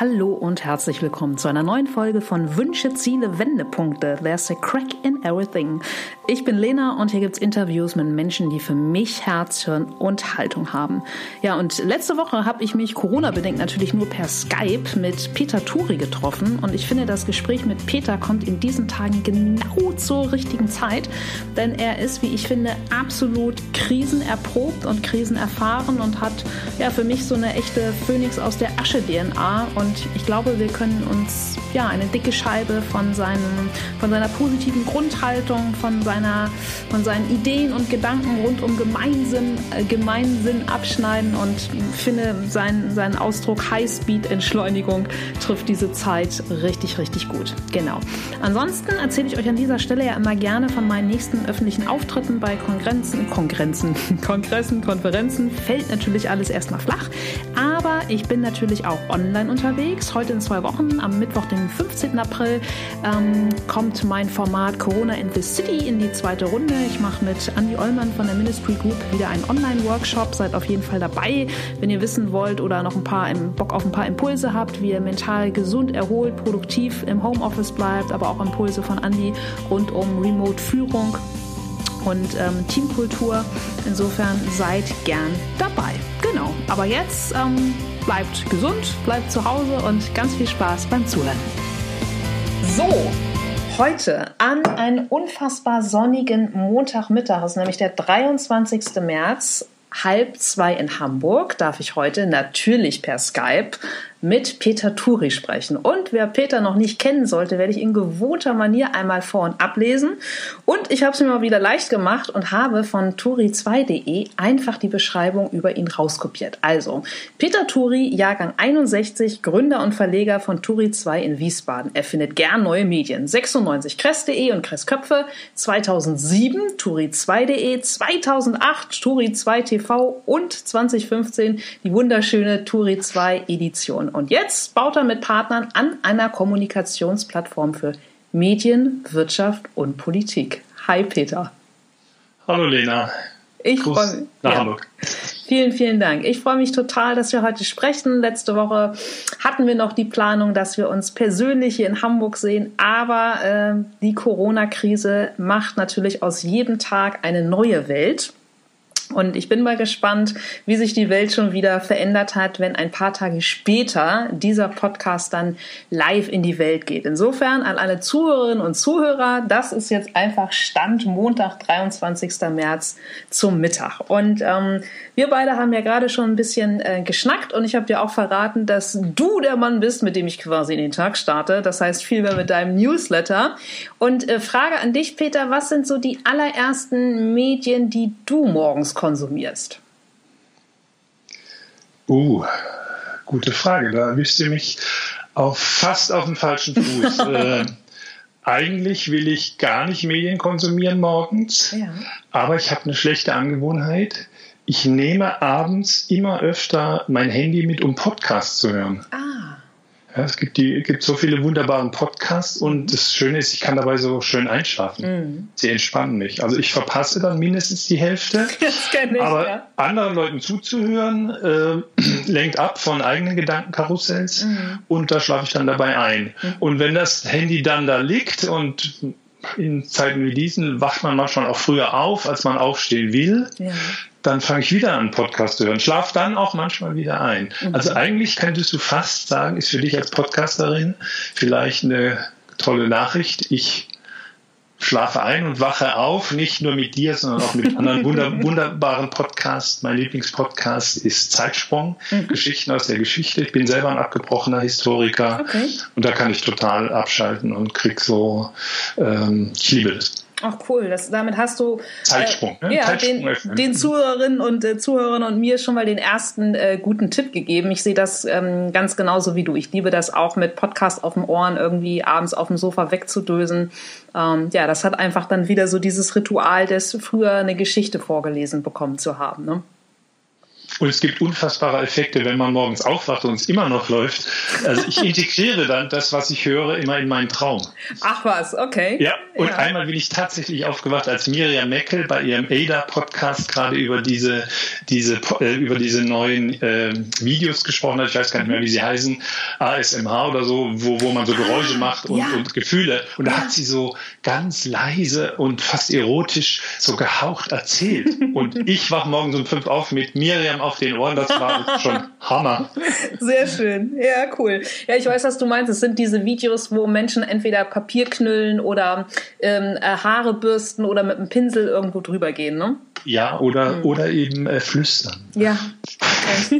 Hallo und herzlich willkommen zu einer neuen Folge von Wünsche, Ziele, Wendepunkte. There's a crack in everything. Ich bin Lena und hier gibt's Interviews mit Menschen, die für mich Herz, Hirn und Haltung haben. Ja, und letzte Woche habe ich mich Corona-bedingt natürlich nur per Skype mit Peter Turi getroffen und ich finde, das Gespräch mit Peter kommt in diesen Tagen genau zur richtigen Zeit, denn er ist, wie ich finde, absolut krisenerprobt und krisenerfahren und hat ja für mich so eine echte Phönix aus der Asche-DNA und ich glaube, wir können uns ja eine dicke Scheibe von, seinem, von seiner positiven Grundhaltung, von seiner, von seinen Ideen und Gedanken rund um Gemeinsinn, äh, Gemeinsinn abschneiden und finde seinen, seinen Ausdruck Highspeed-Entschleunigung trifft diese Zeit richtig, richtig gut. Genau. Ansonsten erzähle ich euch an dieser Stelle ja immer gerne von meinen nächsten öffentlichen Auftritten bei Kongressen, Kongressen, Kongressen, Konferenzen. Fällt natürlich alles erstmal flach, aber ich bin natürlich auch online unterwegs. Heute in zwei Wochen, am Mittwoch, den 15. April, ähm, kommt mein Format Corona in the City in die zweite Runde. Ich mache mit Andy Ollmann von der Ministry Group wieder einen Online-Workshop. Seid auf jeden Fall dabei, wenn ihr wissen wollt oder noch ein paar Bock auf ein paar Impulse habt, wie ihr mental gesund, erholt, produktiv im Homeoffice bleibt, aber auch Impulse von Andy rund um Remote-Führung und ähm, Teamkultur. Insofern seid gern dabei. Genau. Aber jetzt ähm, bleibt gesund, bleibt zu Hause und ganz viel Spaß beim Zuhören. So, heute an einem unfassbar sonnigen Montagmittag, ist nämlich der 23. März, halb zwei in Hamburg, darf ich heute natürlich per Skype mit Peter Turi sprechen. Und wer Peter noch nicht kennen sollte, werde ich in gewohnter Manier einmal vor- und ablesen. Und ich habe es mir mal wieder leicht gemacht und habe von turi2.de einfach die Beschreibung über ihn rauskopiert. Also, Peter Turi, Jahrgang 61, Gründer und Verleger von Turi2 in Wiesbaden. Er findet gern neue Medien. 96 kress.de und Kressköpfe, 2007 turi2.de, 2008 Turi2 TV und 2015 die wunderschöne Turi2 Edition. Und jetzt baut er mit Partnern an einer Kommunikationsplattform für Medien, Wirtschaft und Politik. Hi Peter. Hallo Lena. Ich freue mich. Nach ja. Hamburg. Vielen, vielen Dank. Ich freue mich total, dass wir heute sprechen. Letzte Woche hatten wir noch die Planung, dass wir uns persönlich hier in Hamburg sehen. Aber äh, die Corona-Krise macht natürlich aus jedem Tag eine neue Welt. Und ich bin mal gespannt, wie sich die Welt schon wieder verändert hat, wenn ein paar Tage später dieser Podcast dann live in die Welt geht. Insofern an alle Zuhörerinnen und Zuhörer, das ist jetzt einfach Stand Montag, 23. März zum Mittag. Und ähm, wir beide haben ja gerade schon ein bisschen äh, geschnackt und ich habe dir auch verraten, dass du der Mann bist, mit dem ich quasi in den Tag starte. Das heißt vielmehr mit deinem Newsletter. Und äh, Frage an dich, Peter, was sind so die allerersten Medien, die du morgens konsumierst? Uh, gute Frage. Da erwischt ihr mich auf, fast auf dem falschen Fuß. äh, eigentlich will ich gar nicht Medien konsumieren morgens, ja. aber ich habe eine schlechte Angewohnheit ich nehme abends immer öfter mein Handy mit, um Podcasts zu hören. Ah. Ja, es gibt, die, gibt so viele wunderbare Podcasts und das Schöne ist, ich kann dabei so schön einschlafen. Mhm. Sie entspannen mich. Also ich verpasse dann mindestens die Hälfte. Das kenn ich, aber ja. anderen Leuten zuzuhören, äh, lenkt ab von eigenen Gedankenkarussells mhm. und da schlafe ich dann dabei ein. Mhm. Und wenn das Handy dann da liegt und in Zeiten wie diesen wacht man manchmal auch früher auf, als man aufstehen will. Ja dann fange ich wieder an, Podcast zu hören. Schlaf dann auch manchmal wieder ein. Mhm. Also eigentlich könntest du fast sagen, ist für dich als Podcasterin vielleicht eine tolle Nachricht. Ich schlafe ein und wache auf, nicht nur mit dir, sondern auch mit anderen wunder wunderbaren Podcasts. Mein Lieblingspodcast ist Zeitsprung, mhm. Geschichten aus der Geschichte. Ich bin selber ein abgebrochener Historiker okay. und da kann ich total abschalten und krieg so, ähm, ich liebe das. Ach cool, das, damit hast du Zeitsprung, äh, ne? ja, Zeitsprung den, den, Zuhörerinnen und äh, Zuhörern und mir schon mal den ersten äh, guten Tipp gegeben. Ich sehe das ähm, ganz genauso wie du. Ich liebe das auch mit Podcast auf dem Ohren irgendwie abends auf dem Sofa wegzudösen. Ähm, ja, das hat einfach dann wieder so dieses Ritual des früher eine Geschichte vorgelesen bekommen zu haben. Ne? Und es gibt unfassbare Effekte, wenn man morgens aufwacht und es immer noch läuft. Also ich integriere dann das, was ich höre, immer in meinen Traum. Ach was, okay. Ja, und ja. einmal bin ich tatsächlich aufgewacht, als Miriam Meckel bei ihrem ADA-Podcast gerade über diese, diese, äh, über diese neuen äh, Videos gesprochen hat. Ich weiß gar nicht mehr, wie sie heißen. ASMH oder so, wo, wo man so Geräusche macht und, ja. und Gefühle. Und da ja. hat sie so ganz leise und fast erotisch so gehaucht erzählt. Und ich wach morgens um fünf auf mit Miriam auf den Ohren, das war schon Hammer. Sehr schön. Ja, cool. Ja, ich weiß, was du meinst. Es sind diese Videos, wo Menschen entweder Papier knüllen oder ähm, äh, Haare bürsten oder mit einem Pinsel irgendwo drüber gehen, ne? Ja, oder, hm. oder eben äh, flüstern. Ja.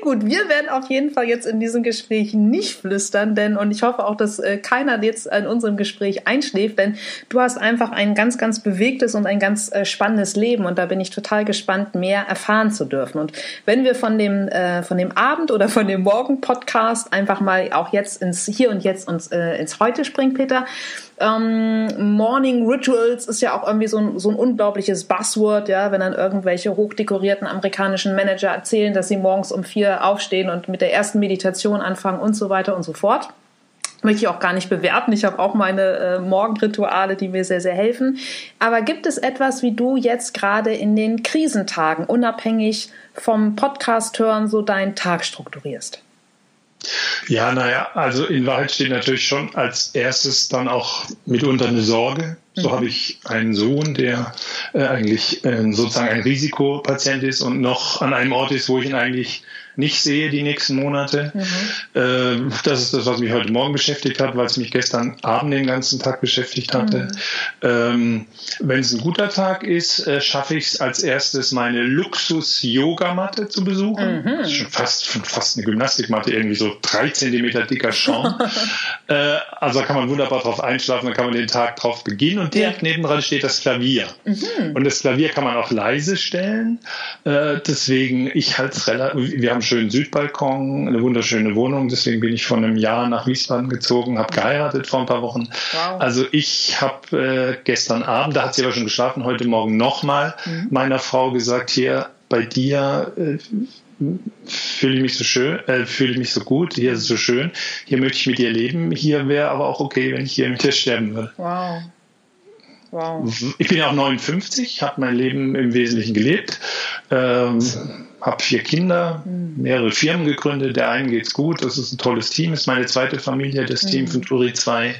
Gut, wir werden auf jeden Fall jetzt in diesem Gespräch nicht flüstern, denn und ich hoffe auch, dass äh, keiner jetzt in unserem Gespräch einschläft, denn du hast einfach ein ganz, ganz bewegtes und ein ganz äh, spannendes Leben und da bin ich total gespannt, mehr erfahren zu dürfen. Und wenn wir von dem, äh, von dem Abend oder von dem Morgen-Podcast einfach mal auch jetzt ins Hier und Jetzt und äh, ins Heute springen, Peter, ähm, Morning Rituals ist ja auch irgendwie so ein, so ein unglaubliches Buzzword, ja, wenn dann irgendwelche hochdekorierten amerikanischen Manager erzählen, dass sie morgens um vier aufstehen und mit der ersten Meditation anfangen und so weiter und so fort. Möchte ich auch gar nicht bewerten. Ich habe auch meine äh, Morgenrituale, die mir sehr, sehr helfen. Aber gibt es etwas, wie du jetzt gerade in den Krisentagen, unabhängig vom Podcast hören, so deinen Tag strukturierst? Ja, naja, also in Wahrheit steht natürlich schon als erstes dann auch mitunter eine Sorge. So mhm. habe ich einen Sohn, der äh, eigentlich äh, sozusagen ein Risikopatient ist und noch an einem Ort ist, wo ich ihn eigentlich nicht sehe die nächsten Monate. Mhm. Äh, das ist das, was mich heute Morgen beschäftigt hat, weil es mich gestern Abend den ganzen Tag beschäftigt hatte. Mhm. Ähm, wenn es ein guter Tag ist, äh, schaffe ich es als erstes, meine Luxus-Yogamatte zu besuchen. Mhm. Das ist schon fast, fast eine Gymnastikmatte, irgendwie so drei Zentimeter dicker Schaum. äh, also da kann man wunderbar drauf einschlafen, da kann man den Tag drauf beginnen und direkt nebendran steht das Klavier. Mhm. Und das Klavier kann man auch leise stellen. Äh, deswegen, ich halte es relativ, wir haben einen schönen Südbalkon, eine wunderschöne Wohnung. Deswegen bin ich vor einem Jahr nach Wiesbaden gezogen, habe geheiratet vor ein paar Wochen. Wow. Also ich habe äh, gestern Abend, da hat sie aber schon geschlafen, heute Morgen nochmal mhm. meiner Frau gesagt, hier bei dir äh, fühle ich mich so schön, äh, fühle ich mich so gut, hier ist es so schön, hier möchte ich mit dir leben, hier wäre aber auch okay, wenn ich hier mit dir sterben würde. Wow. Wow. Ich bin ja auch 59, habe mein Leben im Wesentlichen gelebt. Ähm, habe vier Kinder, mhm. mehrere Firmen gegründet. Der einen geht's gut, das ist ein tolles Team, ist meine zweite Familie, das. Team von Turi 2.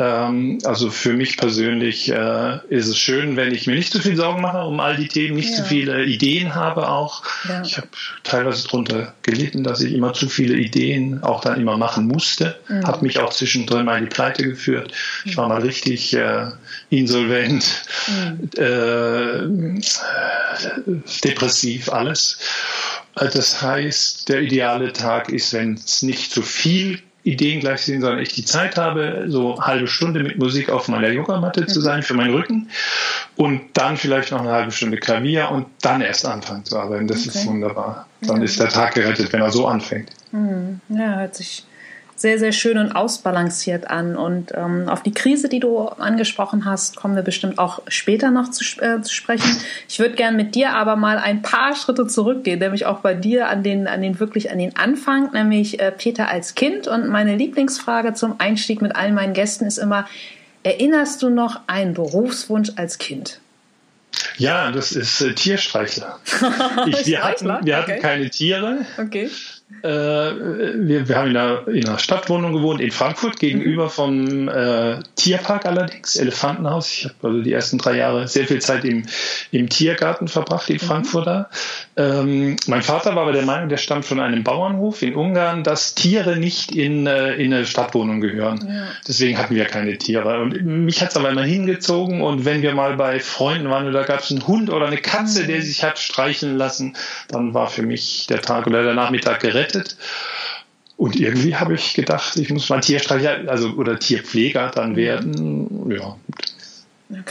Ähm, also für mich persönlich äh, ist es schön, wenn ich mir nicht zu viel Sorgen mache um all die Themen, nicht ja. zu viele Ideen habe auch. Ja. Ich habe teilweise darunter gelitten, dass ich immer zu viele Ideen auch dann immer machen musste. Mhm. Habe mich auch zwischendrin mal in die Pleite geführt. Ich war mal richtig äh, insolvent, mhm. äh, depressiv, alles. Das heißt, der ideale Tag ist, wenn es nicht zu viel Ideen gleich sind, sondern ich die Zeit habe, so eine halbe Stunde mit Musik auf meiner Yogamatte zu sein für meinen Rücken und dann vielleicht noch eine halbe Stunde Klavier und dann erst anfangen zu arbeiten. Das okay. ist wunderbar. Dann ja. ist der Tag gerettet, wenn er so anfängt. Hm. Ja, hört sich sehr, sehr schön und ausbalanciert an. Und ähm, auf die Krise, die du angesprochen hast, kommen wir bestimmt auch später noch zu, äh, zu sprechen. Ich würde gern mit dir aber mal ein paar Schritte zurückgehen, nämlich auch bei dir an den, an den wirklich an den Anfang, nämlich äh, Peter als Kind. Und meine Lieblingsfrage zum Einstieg mit allen meinen Gästen ist immer, erinnerst du noch einen Berufswunsch als Kind? Ja, das ist äh, Tierstreichler. Ich, wir hatten, wir hatten okay. keine Tiere. Okay. Äh, wir, wir haben in einer, in einer Stadtwohnung gewohnt in Frankfurt, gegenüber mhm. vom äh, Tierpark allerdings, Elefantenhaus. Ich habe also die ersten drei Jahre sehr viel Zeit im, im Tiergarten verbracht in mhm. Frankfurter. Ähm, mein Vater war aber der Meinung, der stammt von einem Bauernhof in Ungarn, dass Tiere nicht in, äh, in eine Stadtwohnung gehören. Ja. Deswegen hatten wir keine Tiere. Und mich hat es aber immer hingezogen und wenn wir mal bei Freunden waren und da gab es einen Hund oder eine Katze, mhm. der sich hat streicheln lassen, dann war für mich der Tag oder der Nachmittag gerettet gerettet. Und irgendwie habe ich gedacht, ich muss mal Tierstreicher also, oder Tierpfleger dann werden. Ja,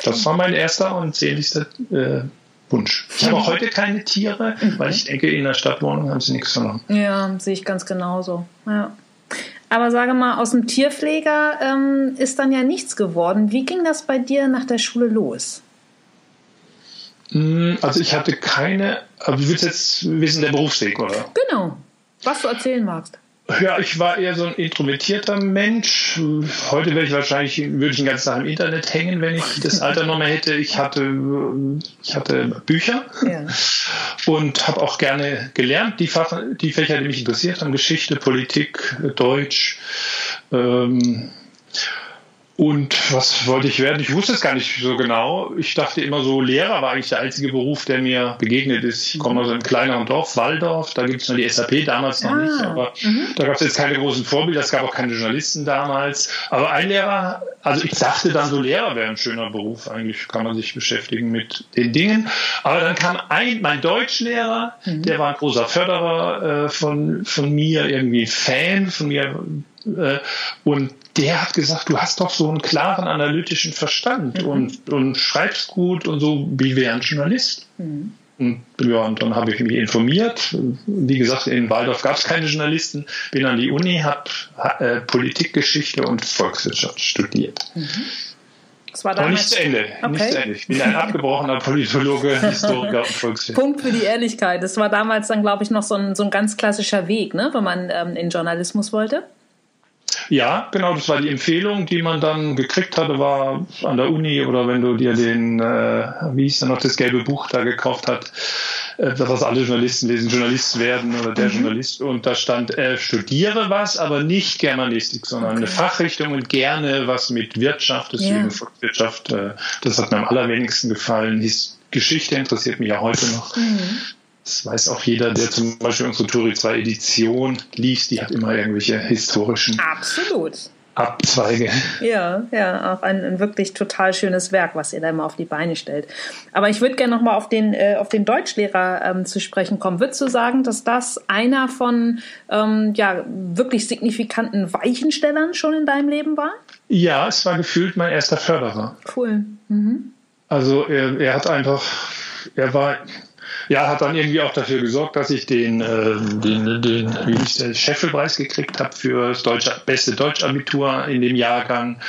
das war mein erster und sehnlichster äh, Wunsch. Ich habe heute keine Tiere, mhm. weil ich denke, in der Stadtwohnung haben sie nichts verloren. Ja, sehe ich ganz genauso. Ja. Aber sage mal, aus dem Tierpfleger ähm, ist dann ja nichts geworden. Wie ging das bei dir nach der Schule los? Hm, also ich hatte keine, aber du willst jetzt wissen, der Berufsweg, oder? Genau, was du erzählen magst. Ja, ich war eher so ein introvertierter Mensch. Heute wäre ich wahrscheinlich, würde ich den ganzen Tag im Internet hängen, wenn ich das Alter noch mehr hätte. Ich hatte, ich hatte Bücher ja. und habe auch gerne gelernt, die, Fach, die Fächer, die mich interessiert haben, Geschichte, Politik, Deutsch. Ähm, und was wollte ich werden? Ich wusste es gar nicht so genau. Ich dachte immer so, Lehrer war eigentlich der einzige Beruf, der mir begegnet ist. Ich komme aus einem kleineren Dorf, Waldorf, da gibt es nur die SAP, damals noch ah, nicht, aber mhm. da gab es jetzt keine großen Vorbilder, es gab auch keine Journalisten damals. Aber ein Lehrer, also ich dachte dann so, Lehrer wäre ein schöner Beruf, eigentlich kann man sich beschäftigen mit den Dingen. Aber dann kam ein, mein Deutschlehrer, mhm. der war ein großer Förderer äh, von, von mir, irgendwie Fan von mir, äh, und der hat gesagt, du hast doch so einen klaren analytischen Verstand mhm. und, und schreibst gut und so wie wäre ein Journalist. Mhm. Und, ja, und dann habe ich mich informiert. Wie gesagt, in Waldorf gab es keine Journalisten. Bin an die Uni, habe äh, Politikgeschichte und Volkswirtschaft studiert. Mhm. Das war damals, Aber nicht zu Ende. Okay. Nicht zu Ende. Ich bin ein abgebrochener Politologe, Historiker und Volkswirt. Punkt für die Ehrlichkeit. Das war damals dann, glaube ich, noch so ein, so ein ganz klassischer Weg, ne, wenn man ähm, in Journalismus wollte. Ja, genau, das war die Empfehlung, die man dann gekriegt hatte, war an der Uni oder wenn du dir den, äh, wie hieß denn noch, das gelbe Buch da gekauft hat, äh, dass alle Journalisten lesen, Journalist werden oder der mhm. Journalist. Und da stand, äh, studiere was, aber nicht Germanistik, sondern okay. eine Fachrichtung und gerne was mit Wirtschaft, deswegen ja. Wirtschaft, äh, das hat mir am allerwenigsten gefallen. Geschichte interessiert mich ja heute noch. Mhm. Das weiß auch jeder, der zum Beispiel unsere Turi 2 Edition liest, die hat immer irgendwelche historischen Absolut. Abzweige. Ja, ja, auch ein, ein, wirklich total schönes Werk, was ihr da immer auf die Beine stellt. Aber ich würde gerne nochmal auf den, äh, auf den Deutschlehrer ähm, zu sprechen kommen. Würdest du sagen, dass das einer von ähm, ja, wirklich signifikanten Weichenstellern schon in deinem Leben war? Ja, es war gefühlt mein erster Förderer. Cool. Mhm. Also er, er hat einfach, er war ja, hat dann irgendwie auch dafür gesorgt, dass ich den, äh, den, den wie hieß der, Scheffelpreis gekriegt habe für das deutsche, beste Deutschabitur in dem Jahrgang.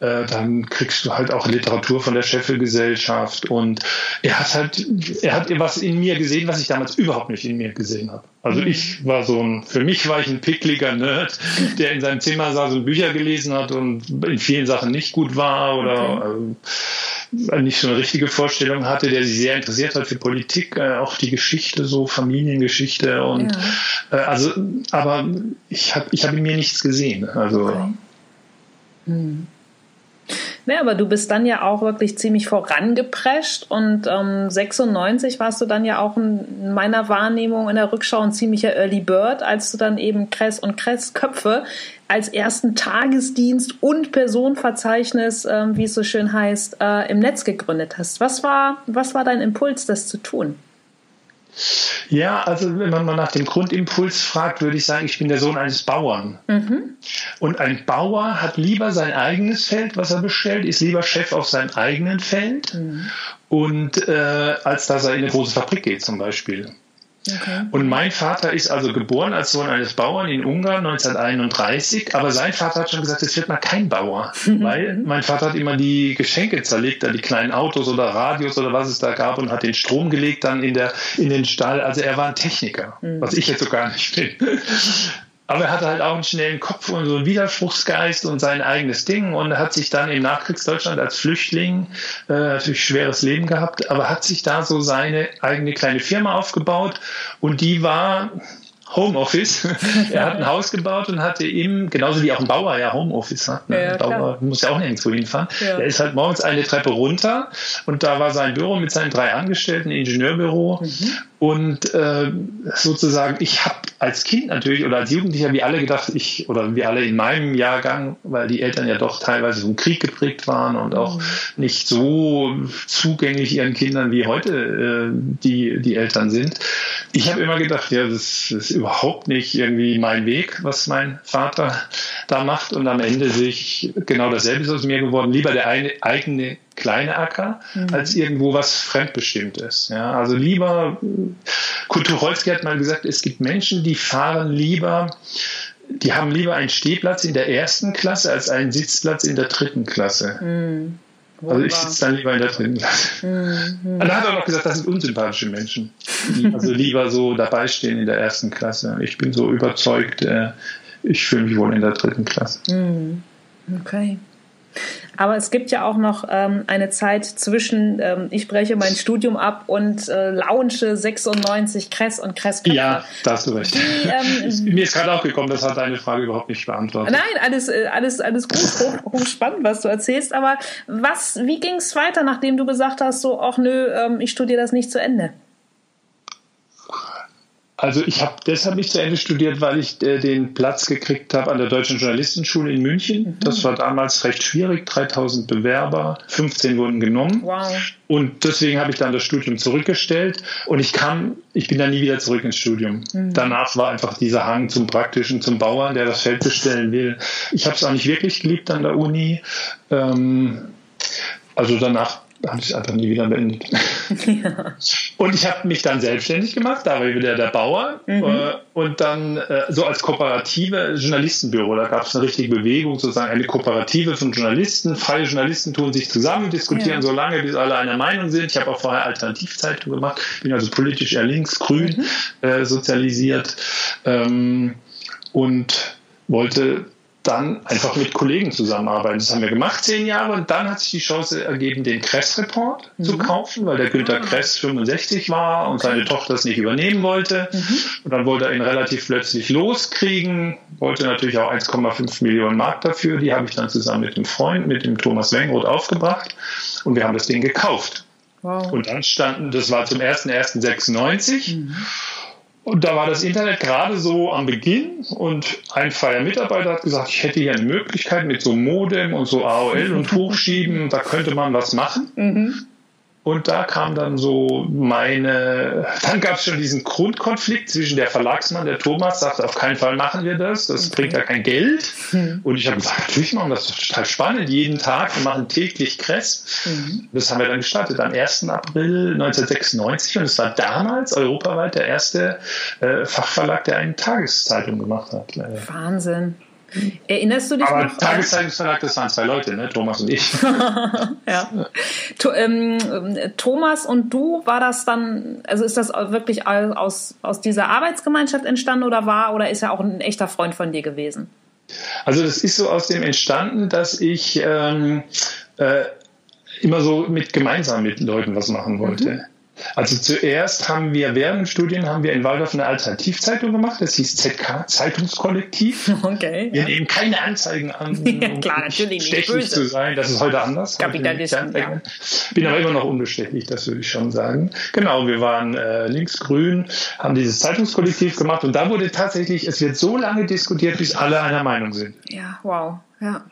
Äh, dann kriegst du halt auch Literatur von der Scheffelgesellschaft und er hat halt, er hat was in mir gesehen, was ich damals überhaupt nicht in mir gesehen habe. Also mhm. ich war so ein, für mich war ich ein pickliger Nerd, der in seinem Zimmer saß und Bücher gelesen hat und in vielen Sachen nicht gut war oder okay. Nicht so eine richtige Vorstellung hatte, der sich sehr interessiert hat für Politik, äh, auch die Geschichte, so Familiengeschichte und ja. äh, also, aber ich habe ich hab in mir nichts gesehen. Also okay. hm. Ja, aber du bist dann ja auch wirklich ziemlich vorangeprescht und ähm, 96 warst du dann ja auch in meiner Wahrnehmung in der Rückschau ein ziemlicher Early Bird, als du dann eben Kress und Kress Köpfe als ersten Tagesdienst und Personenverzeichnis, ähm, wie es so schön heißt, äh, im Netz gegründet hast. Was war, was war dein Impuls, das zu tun? Ja, also wenn man mal nach dem Grundimpuls fragt, würde ich sagen, ich bin der Sohn eines Bauern. Mhm. Und ein Bauer hat lieber sein eigenes Feld, was er bestellt, ist lieber Chef auf seinem eigenen Feld, mhm. und äh, als dass er in eine große Fabrik geht zum Beispiel. Okay. Und mein Vater ist also geboren als Sohn eines Bauern in Ungarn 1931, aber sein Vater hat schon gesagt, es wird mal kein Bauer, mhm. weil mein Vater hat immer die Geschenke zerlegt, die kleinen Autos oder Radios oder was es da gab und hat den Strom gelegt dann in der in den Stall. Also er war ein Techniker, mhm. was ich jetzt so gar nicht bin. Aber er hatte halt auch einen schnellen Kopf und so einen Widerspruchsgeist und sein eigenes Ding und hat sich dann im Nachkriegsdeutschland als Flüchtling äh, natürlich schweres Leben gehabt, aber hat sich da so seine eigene kleine Firma aufgebaut und die war Homeoffice. er hat ein Haus gebaut und hatte ihm, genauso wie auch ein Bauer ja Homeoffice hat. Ne? Ja, Bauer muss ja auch nirgendwo hinfahren. Ja. Er ist halt morgens eine Treppe runter und da war sein Büro mit seinen drei Angestellten, Ingenieurbüro. Mhm. Und äh, sozusagen, ich habe als Kind natürlich oder als Jugendlicher wie alle gedacht, ich oder wie alle in meinem Jahrgang, weil die Eltern ja doch teilweise vom Krieg geprägt waren und auch mhm. nicht so zugänglich ihren Kindern wie heute äh, die, die Eltern sind. Ich habe immer gedacht, ja, das, das ist überhaupt nicht irgendwie mein Weg, was mein Vater da macht. Und am Ende sehe ich genau dasselbe ist aus mir geworden. Lieber der eine, eigene kleine Acker mhm. als irgendwo was Fremdbestimmtes. Ja, also lieber, Kurt Tucholsky hat mal gesagt, es gibt Menschen, die fahren lieber die haben lieber einen Stehplatz in der ersten Klasse als einen Sitzplatz in der dritten Klasse. Mhm. Also ich sitze dann lieber in der dritten Klasse. Mhm. Dann hat er noch gesagt, das sind unsympathische Menschen, die also lieber so dabei stehen in der ersten Klasse. Ich bin so überzeugt, äh, ich fühle mich wohl in der dritten Klasse. Mhm. Okay. Aber es gibt ja auch noch ähm, eine Zeit zwischen, ähm, ich breche mein Studium ab und äh, launche 96 Kress und Kress. Ja, da hast du recht. Die, ähm, Mir ist gerade auch gekommen, das hat deine Frage überhaupt nicht beantwortet. Nein, alles, äh, alles, alles gut, hoch, hochspannend, was du erzählst. Aber was, wie ging es weiter, nachdem du gesagt hast, so, ach nö, ähm, ich studiere das nicht zu Ende? Also ich habe deshalb nicht zu Ende studiert, weil ich äh, den Platz gekriegt habe an der Deutschen Journalistenschule in München. Mhm. Das war damals recht schwierig, 3000 Bewerber, 15 wurden genommen. Wow. Und deswegen habe ich dann das Studium zurückgestellt und ich kam, ich bin dann nie wieder zurück ins Studium. Mhm. Danach war einfach dieser Hang zum Praktischen, zum Bauern, der das Feld bestellen will. Ich habe es auch nicht wirklich geliebt an der Uni. Ähm, also danach habe ich einfach nie wieder beendet. Ja. Und ich habe mich dann selbstständig gemacht, da war ich wieder der Bauer mhm. Äh, und dann äh, so als kooperative Journalistenbüro, da gab es eine richtige Bewegung, sozusagen eine Kooperative von Journalisten, freie Journalisten tun sich zusammen, diskutieren ja. so lange, bis alle einer Meinung sind. Ich habe auch vorher Alternativzeitung gemacht, bin also politisch eher links, grün mhm. äh, sozialisiert ähm, und wollte dann einfach mit Kollegen zusammenarbeiten. Das haben wir gemacht, zehn Jahre, und dann hat sich die Chance ergeben, den Kress-Report mhm. zu kaufen, weil der Günter. Kress 65 war und seine Tochter es nicht übernehmen wollte. Mhm. Und dann wollte er ihn relativ plötzlich loskriegen, wollte natürlich auch 1,5 Millionen Mark dafür. Die habe ich dann zusammen mit dem Freund, mit dem Thomas Wengroth aufgebracht und wir haben das Ding gekauft. Wow. Und dann standen, das war zum 1.1.96. Mhm. Und da war das Internet gerade so am Beginn und ein freier Mitarbeiter hat gesagt, ich hätte hier eine Möglichkeit mit so Modem und so AOL und Hochschieben, da könnte man was machen. Mhm. Und da kam dann so meine, dann gab es schon diesen Grundkonflikt zwischen der Verlagsmann, der Thomas, sagte, auf keinen Fall machen wir das, das bringt ja kein Geld. Mhm. Und ich habe gesagt, natürlich machen wir das, das ist total spannend, jeden Tag, wir machen täglich Kress. Mhm. Das haben wir dann gestartet am 1. April 1996 und es war damals europaweit der erste äh, Fachverlag, der eine Tageszeitung gemacht hat. Wahnsinn. Erinnerst du dich Aber noch? Tageszeitungsverlag, das waren zwei Leute, ne? Thomas und ich. ja. To, ähm, Thomas und du, war das dann, also ist das wirklich aus, aus dieser Arbeitsgemeinschaft entstanden oder war, oder ist er auch ein echter Freund von dir gewesen? Also das ist so aus dem entstanden, dass ich ähm, äh, immer so mit gemeinsam mit Leuten was machen wollte. Mhm. Also zuerst haben wir während dem Studium haben wir in Waldorf eine Alternativzeitung gemacht, das hieß ZK Zeitungskollektiv. Okay. Wir ja. nehmen keine Anzeigen an, ja, klar, natürlich stechlich nicht zu sein. Das ist heute anders. Kapitalisten. Ja. Bin aber immer noch unbestechlich, das würde ich schon sagen. Genau, wir waren äh, linksgrün, haben dieses Zeitungskollektiv gemacht und da wurde tatsächlich, es wird so lange diskutiert, bis alle einer Meinung sind. Ja, wow. Ja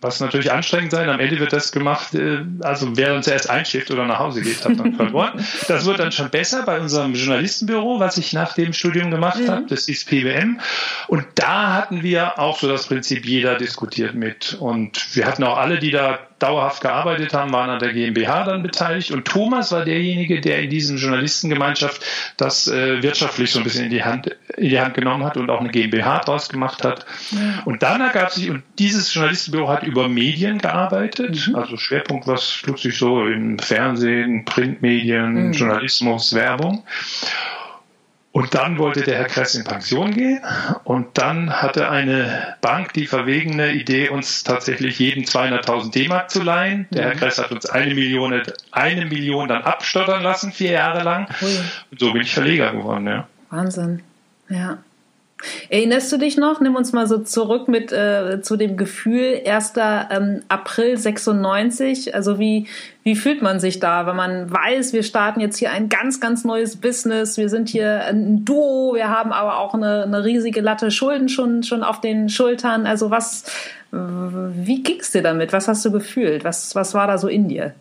was natürlich anstrengend sein. Am Ende wird das gemacht, äh, also wer uns erst einschläft oder nach Hause geht, hat dann verloren. Das wird dann schon besser bei unserem Journalistenbüro, was ich nach dem Studium gemacht mhm. habe. Das ist PWM. Und da hatten wir auch so das Prinzip, jeder diskutiert mit. Und wir hatten auch alle, die da dauerhaft gearbeitet haben, waren an der GmbH dann beteiligt. Und Thomas war derjenige, der in diesen Journalistengemeinschaft das äh, wirtschaftlich so ein bisschen in die Hand, in die Hand genommen hat und auch eine GmbH draus gemacht hat. Und dann ergab sich, und dieses Journalistenbüro hat über Medien gearbeitet, mhm. also Schwerpunkt, was tut sich so im Fernsehen, Printmedien, mhm. Journalismus, Werbung. Und dann wollte der Herr Kress in Pension gehen und dann hatte eine Bank die verwegene Idee, uns tatsächlich jeden 200.000 D-Mark zu leihen. Der Herr mhm. Kress hat uns eine Million, eine Million dann abstottern lassen, vier Jahre lang. Und so bin ich Verleger geworden, ja. Wahnsinn. Ja. Erinnerst du dich noch? Nimm uns mal so zurück mit äh, zu dem Gefühl 1. Ähm, April 96. Also wie wie fühlt man sich da, wenn man weiß, wir starten jetzt hier ein ganz ganz neues Business. Wir sind hier ein Duo. Wir haben aber auch eine, eine riesige Latte Schulden schon schon auf den Schultern. Also was? Wie ging's dir damit? Was hast du gefühlt? Was was war da so in dir?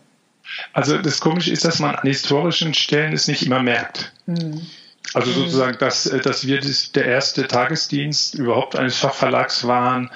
Also das Komische ist, dass man an historischen Stellen es nicht immer merkt. Hm. Also mhm. sozusagen, dass, äh, dass wir der erste Tagesdienst überhaupt eines Fachverlags waren,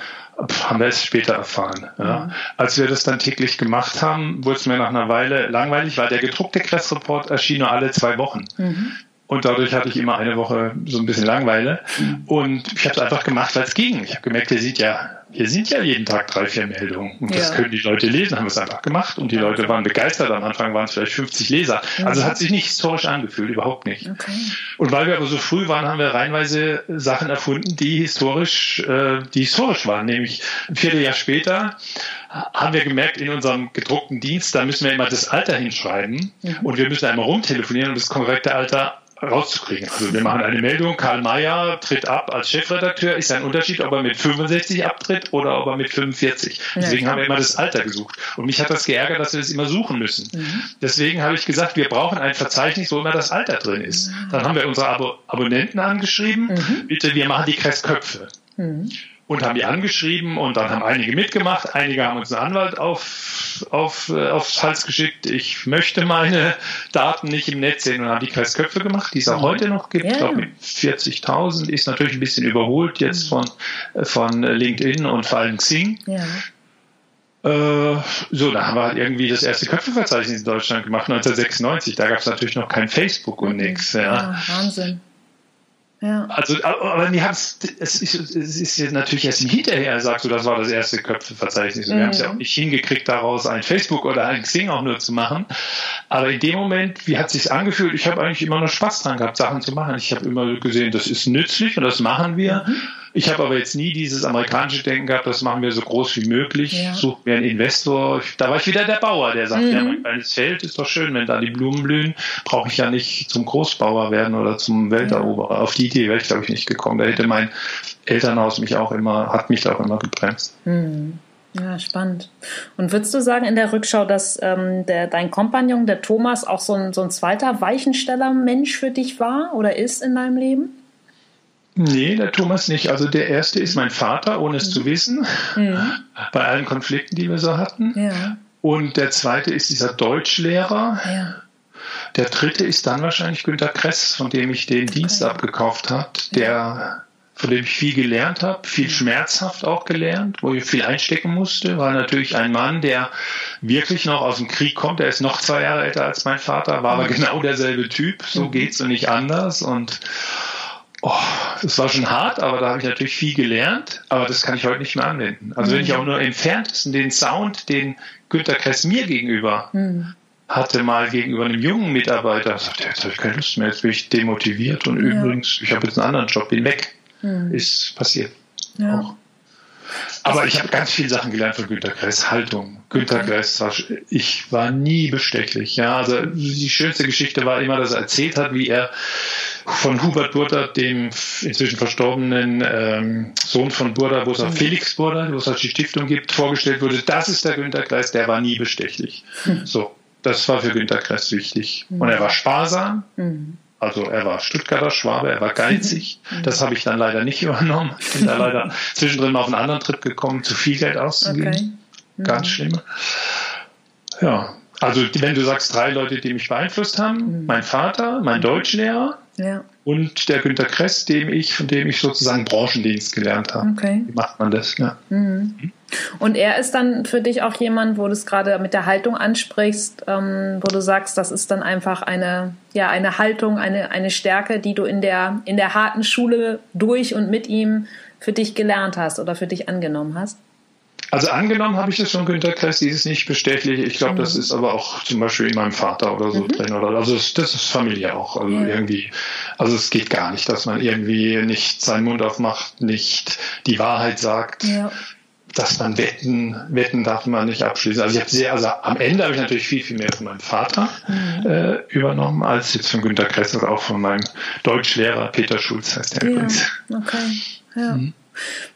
haben wir es später erfahren. Ja. Mhm. Als wir das dann täglich gemacht haben, wurde es mir nach einer Weile langweilig, weil der gedruckte Kressreport erschien nur alle zwei Wochen. Mhm. Und dadurch hatte ich immer eine Woche so ein bisschen Langeweile. Und ich habe es einfach gemacht, weil es ging. Ich habe gemerkt, wir sind ja, wir sind ja jeden Tag drei, vier Meldungen. Und das ja. können die Leute lesen, haben wir es einfach gemacht. Und die Leute waren begeistert. Am Anfang waren es vielleicht 50 Leser. Also es hat sich nicht historisch angefühlt, überhaupt nicht. Okay. Und weil wir aber so früh waren, haben wir reinweise Sachen erfunden, die historisch, äh, die historisch waren. Nämlich ein Vierteljahr später haben wir gemerkt, in unserem gedruckten Dienst, da müssen wir immer das Alter hinschreiben. Mhm. Und wir müssen einmal rumtelefonieren, um das korrekte Alter rauszukriegen. Also wir machen eine Meldung, Karl Mayer tritt ab als Chefredakteur. Ist ein Unterschied, ob er mit 65 abtritt oder ob er mit 45. Deswegen ja, haben wir immer das Alter gesucht. Und mich hat das geärgert, dass wir das immer suchen müssen. Mhm. Deswegen habe ich gesagt, wir brauchen ein Verzeichnis, wo immer das Alter drin ist. Mhm. Dann haben wir unsere Abo Abonnenten angeschrieben, mhm. bitte, wir machen die Kressköpfe. Mhm und haben die angeschrieben und dann haben einige mitgemacht. Einige haben uns einen Anwalt auf, auf, äh, aufs Hals geschickt. Ich möchte meine Daten nicht im Netz sehen und haben die Kreisköpfe gemacht, die es auch mhm. heute noch gibt. Ja. Ich glaube mit 40.000 ist natürlich ein bisschen überholt jetzt von, von LinkedIn und vor allem Xing. Ja. Äh, so, da haben wir halt irgendwie das erste Köpfeverzeichnis in Deutschland gemacht, 1996. Da gab es natürlich noch kein Facebook und nichts. Ja. ja, Wahnsinn. Ja. Also, aber mir hat's, es ist, es ist jetzt natürlich erst hinterher, sagst du, das war das erste Köpfeverzeichnis. Mhm. Wir haben es ja auch nicht hingekriegt, daraus ein Facebook oder ein Xing auch nur zu machen. Aber in dem Moment, wie hat sich's angefühlt? Ich habe eigentlich immer noch Spaß dran gehabt, Sachen zu machen. Ich habe immer gesehen, das ist nützlich und das machen wir. Mhm. Ich habe aber jetzt nie dieses amerikanische Denken gehabt, das machen wir so groß wie möglich. Ja. Such mir einen Investor. Da war ich wieder der Bauer, der sagt, mhm. ja, mein kleines Feld ist doch schön, wenn da die Blumen blühen, brauche ich ja nicht zum Großbauer werden oder zum Welteroberer. Ja. Auf die Idee wäre ich, glaube ich, nicht gekommen. Da hätte mein Elternhaus mich auch immer, hat mich da auch immer gebremst. Mhm. Ja, spannend. Und würdest du sagen in der Rückschau, dass ähm, der, dein Kompagnon, der Thomas, auch so ein, so ein zweiter Weichensteller-Mensch für dich war oder ist in deinem Leben? Nee, der Thomas nicht. Also der erste ist mein Vater, ohne es mhm. zu wissen, mhm. bei allen Konflikten, die wir so hatten. Ja. Und der zweite ist dieser Deutschlehrer. Ja. Der dritte ist dann wahrscheinlich Günter Kress, von dem ich den. Dienst abgekauft habe, der von dem ich viel gelernt habe, viel schmerzhaft auch gelernt, wo ich viel einstecken musste, war natürlich ein Mann, der wirklich noch aus dem Krieg kommt. Er ist noch zwei Jahre älter als mein Vater, war aber genau derselbe Typ. So mhm. geht's und nicht anders. Und Oh, das war schon hart, aber da habe ich natürlich viel gelernt, aber das kann ich heute nicht mehr anwenden. Also mhm. wenn ich auch nur entferntesten den Sound, den Günter Kress mir gegenüber mhm. hatte, mal gegenüber einem jungen Mitarbeiter, sagte jetzt habe ich keine Lust mehr, jetzt bin ich demotiviert und ja. übrigens, ich habe jetzt einen anderen Job, bin weg. Mhm. Ist passiert. Ja. Auch. Aber ich habe ganz viele Sachen gelernt von Günter Kress. Haltung. Günter Kress war, ich war nie bestechlich. Ja, also die schönste Geschichte war immer, dass er erzählt hat, wie er von Hubert Burda, dem inzwischen verstorbenen ähm, Sohn von Burda, wo es auch. Felix Burda, wo es halt die Stiftung gibt, vorgestellt wurde. Das ist der Günter Kress, der war nie bestechlich. Mhm. So, das war für Günter Kress wichtig. Mhm. Und er war sparsam. Mhm. Also er war Stuttgarter Schwabe, er war geizig. Das habe ich dann leider nicht übernommen. Ich bin da leider zwischendrin mal auf einen anderen Trip gekommen, zu viel Geld auszugeben. Okay. Mhm. Ganz schlimm. Ja, also wenn du sagst drei Leute, die mich beeinflusst haben, mhm. mein Vater, mein Deutschlehrer, ja. Und der Günter Kress, dem ich, von dem ich sozusagen Branchendienst gelernt habe. Okay. Wie macht man das? Ja. Mhm. Und er ist dann für dich auch jemand, wo du es gerade mit der Haltung ansprichst, ähm, wo du sagst, das ist dann einfach eine, ja, eine Haltung, eine, eine Stärke, die du in der, in der harten Schule durch und mit ihm für dich gelernt hast oder für dich angenommen hast? Also angenommen habe ich das von Günter Kress, dieses nicht bestechlich. Ich glaube, das ist aber auch zum Beispiel in meinem Vater oder so mhm. drin. Oder, also das, das ist familiär auch. Also ja. irgendwie, also es geht gar nicht, dass man irgendwie nicht seinen Mund aufmacht, nicht die Wahrheit sagt. Ja. Dass man wetten, wetten darf man nicht abschließen. Also ich habe sehr, also am Ende habe ich natürlich viel, viel mehr von meinem Vater mhm. äh, übernommen, als jetzt von Günter Kress oder auch von meinem Deutschlehrer Peter Schulz heißt der ja. übrigens. Okay. Ja. Mhm.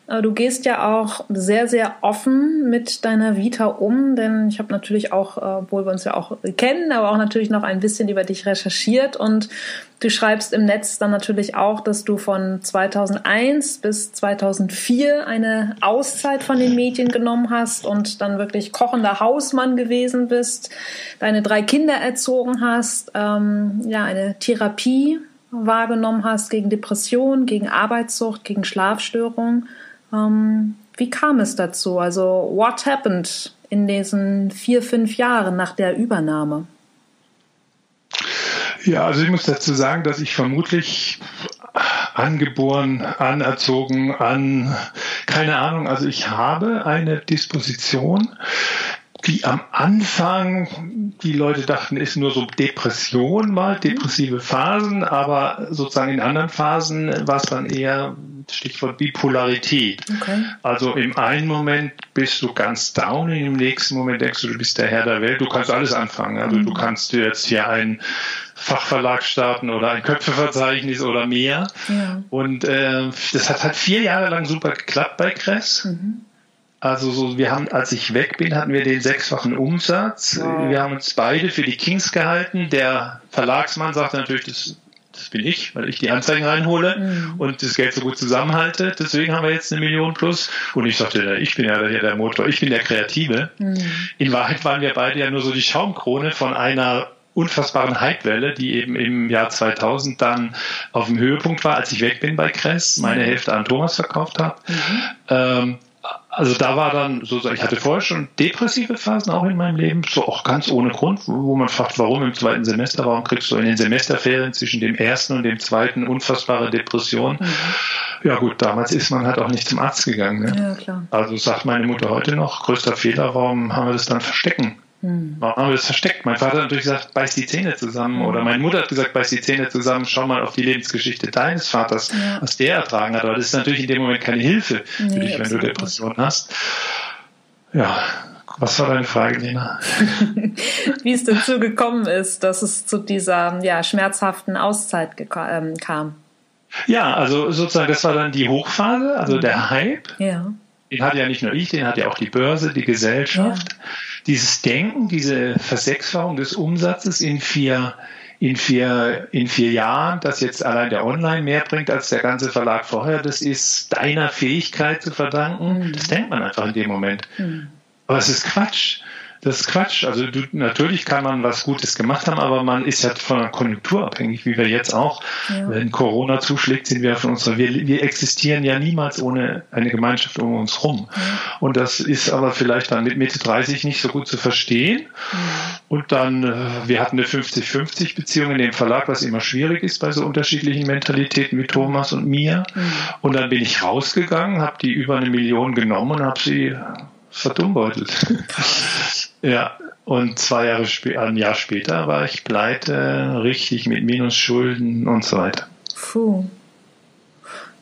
Aber du gehst ja auch sehr, sehr offen mit deiner Vita um, denn ich habe natürlich auch, obwohl wir uns ja auch kennen, aber auch natürlich noch ein bisschen über dich recherchiert und du schreibst im Netz dann natürlich auch, dass du von 2001 bis 2004 eine Auszeit von den Medien genommen hast und dann wirklich kochender Hausmann gewesen bist, deine drei Kinder erzogen hast, ähm, ja, eine Therapie wahrgenommen hast gegen Depression, gegen Arbeitssucht, gegen Schlafstörungen. Ähm, wie kam es dazu? Also, what happened in diesen vier, fünf Jahren nach der Übernahme? Ja, also ich muss dazu sagen, dass ich vermutlich angeboren, anerzogen, an, keine Ahnung, also ich habe eine Disposition, die am Anfang die Leute dachten, ist nur so Depression mal, depressive Phasen, aber sozusagen in anderen Phasen war es dann eher Stichwort Bipolarität. Okay. Also im einen Moment bist du ganz down, im nächsten Moment denkst du, du bist der Herr der Welt, du kannst alles anfangen. Also mhm. du kannst jetzt hier einen Fachverlag starten oder ein Köpfeverzeichnis oder mehr. Ja. Und äh, das hat halt vier Jahre lang super geklappt bei Kress. Mhm. Also so, wir haben, als ich weg bin, hatten wir den sechsfachen Umsatz. Wow. Wir haben uns beide für die Kings gehalten. Der Verlagsmann sagte natürlich, das, das bin ich, weil ich die Anzeigen reinhole mhm. und das Geld so gut zusammenhalte. Deswegen haben wir jetzt eine Million plus. Und ich sagte, ich bin ja der, Motor, ich bin der Kreative. Mhm. In Wahrheit waren wir beide ja nur so die Schaumkrone von einer unfassbaren Hypewelle, die eben im Jahr 2000 dann auf dem Höhepunkt war, als ich weg bin bei Kress, meine mhm. Hälfte an Thomas verkauft habe. Mhm. Ähm, also da war dann so, ich hatte vorher schon depressive Phasen auch in meinem Leben, so auch ganz ohne Grund, wo man fragt, warum im zweiten Semester, warum kriegst du in den Semesterferien zwischen dem ersten und dem zweiten unfassbare Depression? Mhm. Ja gut, damals ist man halt auch nicht zum Arzt gegangen. Ne? Ja, klar. Also sagt meine Mutter heute noch, größter Fehler, warum haben wir das dann verstecken hm. Warum haben wir das versteckt? Mein Vater hat natürlich gesagt, beiß die Zähne zusammen. Hm. Oder meine Mutter hat gesagt, beiß die Zähne zusammen, schau mal auf die Lebensgeschichte deines Vaters, ja. was der ertragen hat. Aber das ist natürlich in dem Moment keine Hilfe für nee, dich, wenn du Depressionen hast. Ja, was war deine Frage, Lena? Wie es dazu gekommen ist, dass es zu dieser ja, schmerzhaften Auszeit ähm, kam. Ja, also sozusagen, das war dann die Hochphase, also der mhm. Hype. Ja. Den hat ja nicht nur ich, den hat ja auch die Börse, die Gesellschaft. Ja dieses Denken, diese Versechsfachung des Umsatzes in vier in vier, in vier Jahren, dass jetzt allein der Online mehr bringt als der ganze Verlag vorher, das ist deiner Fähigkeit zu verdanken. Mhm. Das denkt man einfach in dem Moment. Mhm. Aber es ist Quatsch. Das ist Quatsch. Also du, natürlich kann man was Gutes gemacht haben, aber man ist ja von der Konjunktur abhängig, wie wir jetzt auch. Ja. Wenn Corona zuschlägt, sind wir von unserer, wir, wir existieren ja niemals ohne eine Gemeinschaft um uns rum. Ja. Und das ist aber vielleicht dann mit Mitte 30 nicht so gut zu verstehen. Ja. Und dann, äh, wir hatten eine 50-50 Beziehung in dem Verlag, was immer schwierig ist bei so unterschiedlichen Mentalitäten wie Thomas und mir. Und dann bin ich rausgegangen, habe die über eine Million genommen und habe sie verdummbeutelt. Ja, und zwei Jahre später, ein Jahr später war ich pleite, richtig mit Minusschulden und so weiter. Puh.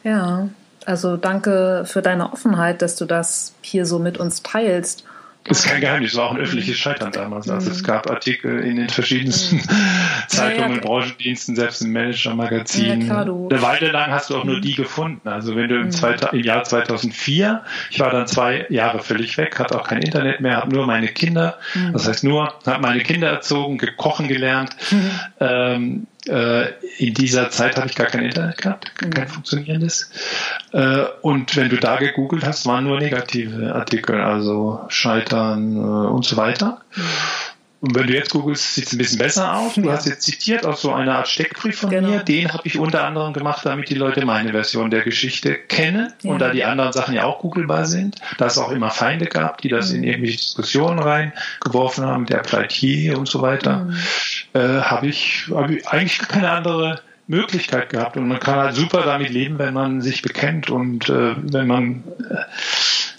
Ja, also danke für deine Offenheit, dass du das hier so mit uns teilst. Ist kein Geheimnis, es war auch ein öffentliches Scheitern damals. Also es gab Artikel in den verschiedensten Zeitungen, ja, Branchendiensten, selbst im Manager-Magazin. Ja, Eine Weile lang hast du auch nur mhm. die gefunden. Also wenn du im, mhm. im, Jahr 2004, ich war dann zwei Jahre völlig weg, hatte auch kein Internet mehr, habe nur meine Kinder, mhm. das heißt nur, habe meine Kinder erzogen, gekochen gelernt, mhm. ähm, äh, in dieser Zeit habe ich gar kein Internet gehabt, kein mhm. funktionierendes. Äh, und wenn du da gegoogelt hast, waren nur negative Artikel, also Scheitern äh, und so weiter. Mhm. Und wenn du jetzt googelst, sieht es ein bisschen besser aus. Du ja. hast jetzt zitiert aus so einer Art Steckbrief von genau. mir. Den habe ich unter anderem gemacht, damit die Leute meine Version der Geschichte kennen. Ja. Und da die anderen Sachen ja auch googelbar sind, da es auch immer Feinde gab, die das mhm. in irgendwelche Diskussionen reingeworfen haben, der Pleitier und so weiter, mhm. Äh, habe ich, hab ich eigentlich keine andere Möglichkeit gehabt. Und man kann halt super damit leben, wenn man sich bekennt und äh, wenn man äh,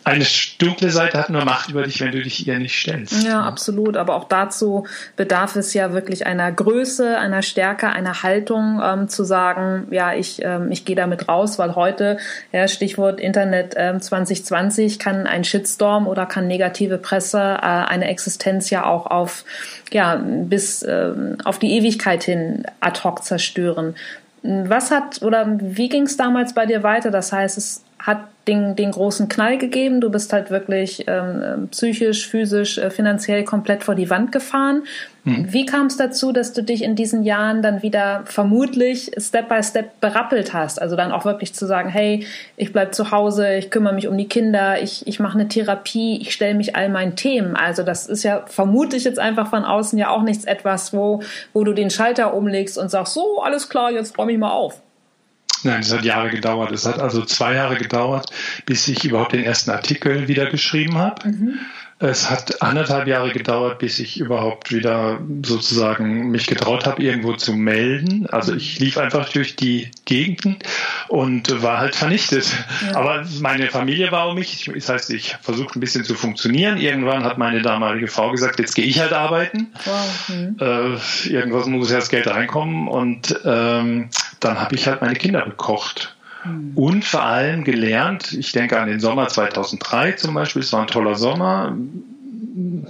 eine dunkle Seite hat nur Macht über dich, wenn du dich ihr nicht stellst. Ja, absolut. Aber auch dazu bedarf es ja wirklich einer Größe, einer Stärke, einer Haltung, ähm, zu sagen, ja, ich, ähm, ich gehe damit raus, weil heute, ja, Stichwort Internet ähm, 2020, kann ein Shitstorm oder kann negative Presse äh, eine Existenz ja auch auf, ja, bis äh, auf die Ewigkeit hin ad hoc zerstören. Was hat oder wie ging es damals bei dir weiter? Das heißt, es hat den, den großen Knall gegeben. Du bist halt wirklich ähm, psychisch, physisch, äh, finanziell komplett vor die Wand gefahren. Mhm. Wie kam es dazu, dass du dich in diesen Jahren dann wieder vermutlich Step by Step berappelt hast? Also dann auch wirklich zu sagen, hey, ich bleib zu Hause, ich kümmere mich um die Kinder, ich, ich mache eine Therapie, ich stelle mich all meinen Themen. Also das ist ja vermutlich jetzt einfach von außen ja auch nichts etwas, wo, wo du den Schalter umlegst und sagst, so, alles klar, jetzt räume ich mal auf. Nein, es hat Jahre gedauert. Es hat also zwei Jahre gedauert, bis ich überhaupt den ersten Artikel wieder geschrieben habe. Mhm. Es hat anderthalb Jahre gedauert, bis ich überhaupt wieder sozusagen mich getraut habe, irgendwo zu melden. Also ich lief einfach durch die Gegenden und war halt vernichtet. Ja. Aber meine Familie war um mich. Das heißt, ich versuchte ein bisschen zu funktionieren. Irgendwann hat meine damalige Frau gesagt, jetzt gehe ich halt arbeiten. Wow. Mhm. Äh, irgendwas muss ja das Geld reinkommen. Und ähm, dann habe ich halt meine Kinder bekocht. Mhm. Und vor allem gelernt, ich denke an den Sommer 2003 zum Beispiel, es war ein toller Sommer.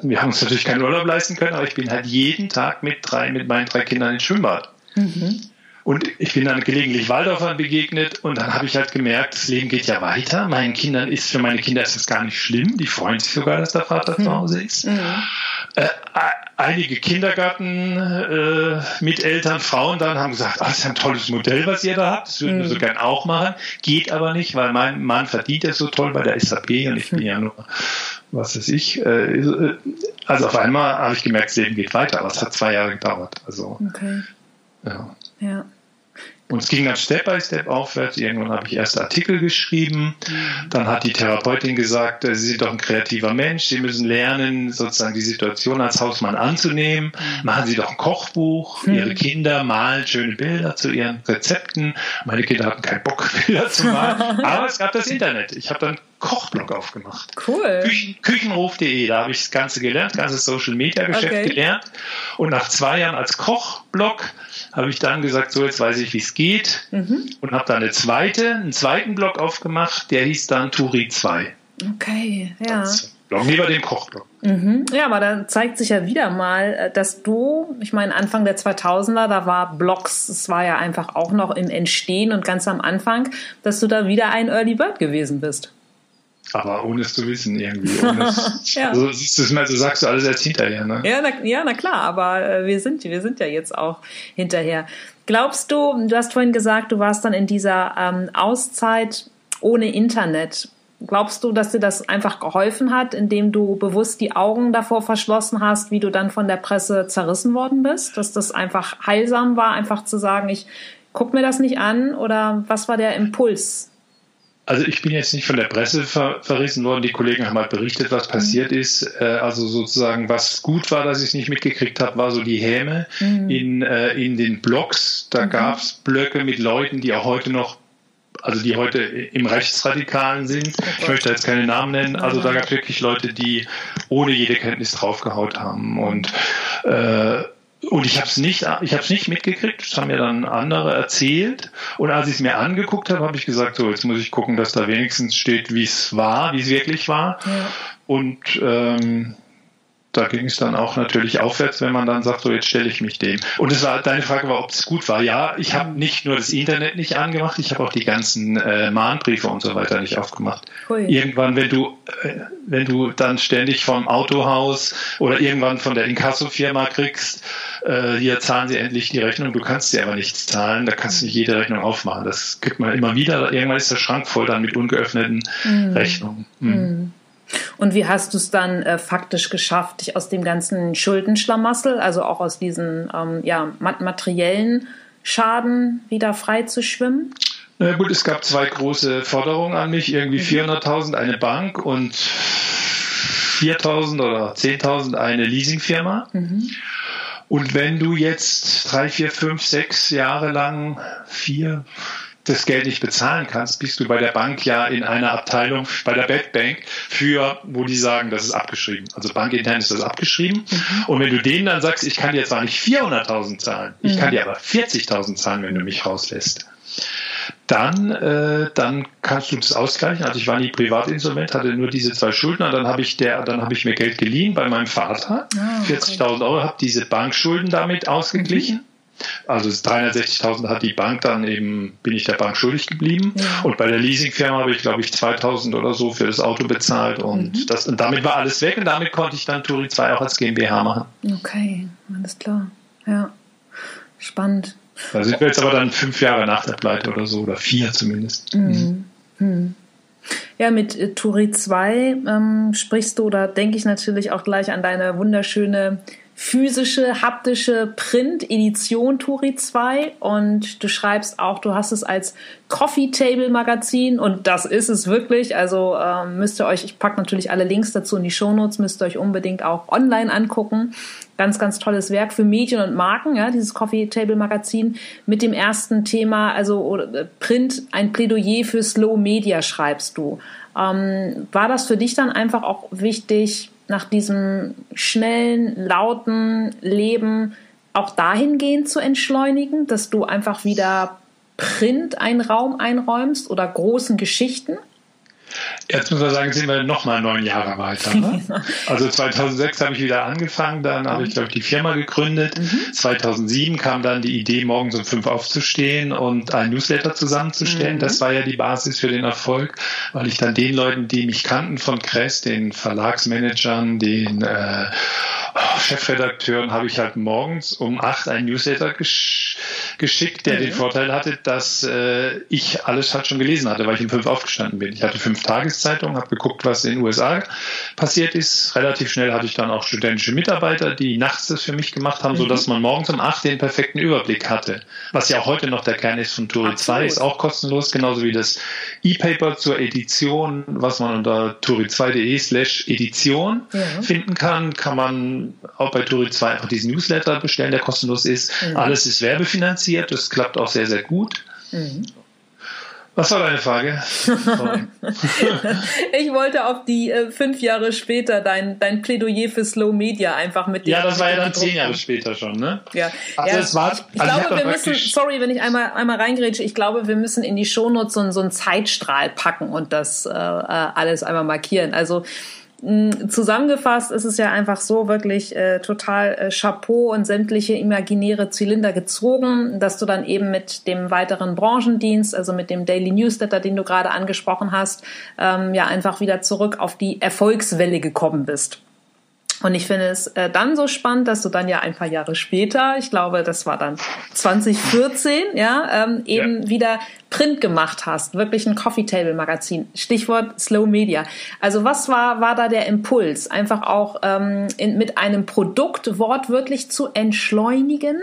Wir haben uns natürlich keinen Urlaub leisten können, aber ich bin halt jeden Tag mit drei, mit meinen drei Kindern ins Schwimmbad. Mhm. Und ich bin dann gelegentlich Waldorfern begegnet und dann habe ich halt gemerkt, das Leben geht ja weiter. Meinen Kindern ist, für meine Kinder ist das gar nicht schlimm. Die freuen sich sogar, dass der Vater mhm. zu Hause ist. Mhm. Äh, einige Kindergarten äh, mit Eltern, Frauen dann haben gesagt, oh, das ist ein tolles Modell, was ihr da habt. Das würden wir so mhm. gern auch machen. Geht aber nicht, weil mein Mann verdient ja so toll bei der SAP und ich bin ja nur was weiß ich. Äh, also auf einmal habe ich gemerkt, das Leben geht weiter, aber es hat zwei Jahre gedauert. Also okay. ja. Ja. Und es ging dann Step by Step aufwärts. Irgendwann habe ich erste Artikel geschrieben. Dann hat die Therapeutin gesagt, äh, Sie sind doch ein kreativer Mensch. Sie müssen lernen, sozusagen die Situation als Hausmann anzunehmen. Machen Sie doch ein Kochbuch. Mhm. Ihre Kinder malen schöne Bilder zu ihren Rezepten. Meine Kinder hatten keinen Bock, Bilder zu malen. Aber es gab das Internet. Ich habe dann Kochblog aufgemacht. Cool. Küchen, Küchenruf.de, da habe ich das Ganze gelernt, ganzes Social Media Geschäft okay. gelernt. Und nach zwei Jahren als Kochblog habe ich dann gesagt, so jetzt weiß ich, wie es geht. Mhm. Und habe dann eine zweite, einen zweiten Blog aufgemacht, der hieß dann Turi 2. Okay, ja. Das Blog, lieber den Kochblog. Mhm. Ja, aber dann zeigt sich ja wieder mal, äh, dass du, ich meine, Anfang der 2000er, da war Blogs, es war ja einfach auch noch im Entstehen und ganz am Anfang, dass du da wieder ein Early Bird gewesen bist. Aber ohne es zu wissen irgendwie. ja. Also du es mal, so sagst du alles erst hinterher, ne? Ja, na, ja, na klar, aber äh, wir sind, wir sind ja jetzt auch hinterher. Glaubst du, du hast vorhin gesagt, du warst dann in dieser ähm, Auszeit ohne Internet. Glaubst du, dass dir das einfach geholfen hat, indem du bewusst die Augen davor verschlossen hast, wie du dann von der Presse zerrissen worden bist? Dass das einfach heilsam war, einfach zu sagen, ich guck mir das nicht an? Oder was war der Impuls also ich bin jetzt nicht von der Presse ver verrissen worden. Die Kollegen haben halt berichtet, was passiert ist. Äh, also sozusagen, was gut war, dass ich es nicht mitgekriegt habe, war so die Häme mhm. in, äh, in den Blogs. Da mhm. gab es Blöcke mit Leuten, die auch heute noch also die heute im Rechtsradikalen sind. Ich möchte jetzt keine Namen nennen. Also da gab es wirklich Leute, die ohne jede Kenntnis draufgehaut haben. Und äh, und ich habe es nicht, ich habe es nicht mitgekriegt. Das haben mir dann andere erzählt. Und als ich es mir angeguckt habe, habe ich gesagt, so jetzt muss ich gucken, dass da wenigstens steht, wie es war, wie es wirklich war. Ja. Und ähm, da ging es dann auch natürlich aufwärts, wenn man dann sagt, so jetzt stelle ich mich dem. Und es war deine Frage war, ob es gut war. Ja, ich habe nicht nur das Internet nicht angemacht, ich habe auch die ganzen äh, Mahnbriefe und so weiter nicht aufgemacht. Hui. Irgendwann, wenn du äh, wenn du dann ständig vom Autohaus oder irgendwann von der Inkassofirma kriegst, äh, hier zahlen sie endlich die Rechnung, du kannst sie aber nicht zahlen, da kannst du nicht jede Rechnung aufmachen. Das gibt man immer wieder. Irgendwann ist der Schrank voll dann mit ungeöffneten mhm. Rechnungen. Mhm. Mhm. Und wie hast du es dann äh, faktisch geschafft, dich aus dem ganzen Schuldenschlamassel, also auch aus diesen ähm, ja, materiellen Schaden wieder frei zu schwimmen? Na gut, es gab zwei große Forderungen an mich, irgendwie 400.000 mhm. eine Bank und 4.000 oder 10.000 eine Leasingfirma. Mhm. Und wenn du jetzt drei, vier, fünf, sechs Jahre lang, vier, das Geld nicht bezahlen kannst, bist du bei der Bank ja in einer Abteilung, bei der Bad Bank, für, wo die sagen, das ist abgeschrieben. Also bankintern ist das abgeschrieben. Mhm. Und wenn du denen dann sagst, ich kann dir zwar nicht 400.000 zahlen, ich kann mhm. dir aber 40.000 zahlen, wenn du mich rauslässt, dann, äh, dann kannst du das ausgleichen. Also ich war nie privatinsolvent, hatte nur diese zwei Schulden. Dann habe ich der, dann habe ich mir Geld geliehen bei meinem Vater, ah, okay. 40.000 Euro, habe diese Bankschulden damit ausgeglichen. Mhm. Also 360.000 hat die Bank dann eben, bin ich der Bank schuldig geblieben. Ja. Und bei der Leasingfirma habe ich, glaube ich, 2.000 oder so für das Auto bezahlt. Und, mhm. das, und damit war alles weg. Und damit konnte ich dann Turi 2 auch als GmbH machen. Okay, alles klar. Ja, spannend. Da sind wir jetzt aber dann fünf Jahre nach der Pleite oder so, oder vier zumindest. Mhm. Mhm. Ja, mit äh, Turi 2 ähm, sprichst du, da denke ich natürlich auch gleich an deine wunderschöne physische, haptische Print-Edition Turi 2 und du schreibst auch, du hast es als Coffee Table Magazin und das ist es wirklich. Also ähm, müsst ihr euch, ich packe natürlich alle Links dazu in die Shownotes, müsst ihr euch unbedingt auch online angucken. Ganz, ganz tolles Werk für Medien und Marken, ja, dieses Coffee Table Magazin mit dem ersten Thema, also äh, Print, ein Plädoyer für Slow Media schreibst du. Ähm, war das für dich dann einfach auch wichtig, nach diesem schnellen, lauten Leben auch dahingehend zu entschleunigen, dass du einfach wieder Print einen Raum einräumst oder großen Geschichten? Jetzt muss man sagen, sind wir nochmal neun Jahre weiter. Ne? Also 2006 habe ich wieder angefangen, dann habe ich, glaube ich, die Firma gegründet. Mhm. 2007 kam dann die Idee, morgens um fünf aufzustehen und ein Newsletter zusammenzustellen. Mhm. Das war ja die Basis für den Erfolg, weil ich dann den Leuten, die mich kannten von Kress, den Verlagsmanagern, den äh, Chefredakteuren, habe ich halt morgens um acht ein Newsletter gesch geschickt, der mhm. den Vorteil hatte, dass äh, ich alles halt schon gelesen hatte, weil ich um fünf aufgestanden bin. Ich hatte fünf Tageszeitungen, habe geguckt, was in den USA passiert ist. Relativ schnell hatte ich dann auch studentische Mitarbeiter, die nachts das für mich gemacht haben, mhm. sodass man morgens um acht den perfekten Überblick hatte. Was ja auch heute noch der Kern ist von Turi 2, ist auch kostenlos, genauso wie das E-Paper zur Edition, was man unter turi2.de slash Edition ja. finden kann, kann man auch bei Turi 2 einfach diesen Newsletter bestellen, der kostenlos ist. Mhm. Alles ist werbefinanziert, das klappt auch sehr, sehr gut. Mhm. Was war deine Frage? ich wollte auf die äh, fünf Jahre später dein, dein Plädoyer für Slow Media einfach mit Ja, das war ja dann zehn Jahre später schon, ne? Ja. Also ja, es war, ich, also glaube, wir müssen, sorry, wenn ich einmal, einmal reingrätsche, ich glaube, wir müssen in die Shownotes so, so einen Zeitstrahl packen und das äh, äh alles einmal markieren. Also zusammengefasst ist es ja einfach so wirklich äh, total äh, Chapeau und sämtliche imaginäre Zylinder gezogen, dass du dann eben mit dem weiteren Branchendienst, also mit dem Daily Newsletter, den du gerade angesprochen hast, ähm, ja einfach wieder zurück auf die Erfolgswelle gekommen bist. Und ich finde es äh, dann so spannend, dass du dann ja ein paar Jahre später, ich glaube, das war dann 2014, ja, ähm, eben ja. wieder Print gemacht hast, wirklich ein Coffee Table Magazin. Stichwort Slow Media. Also was war war da der Impuls, einfach auch ähm, in, mit einem Produkt wortwörtlich zu entschleunigen?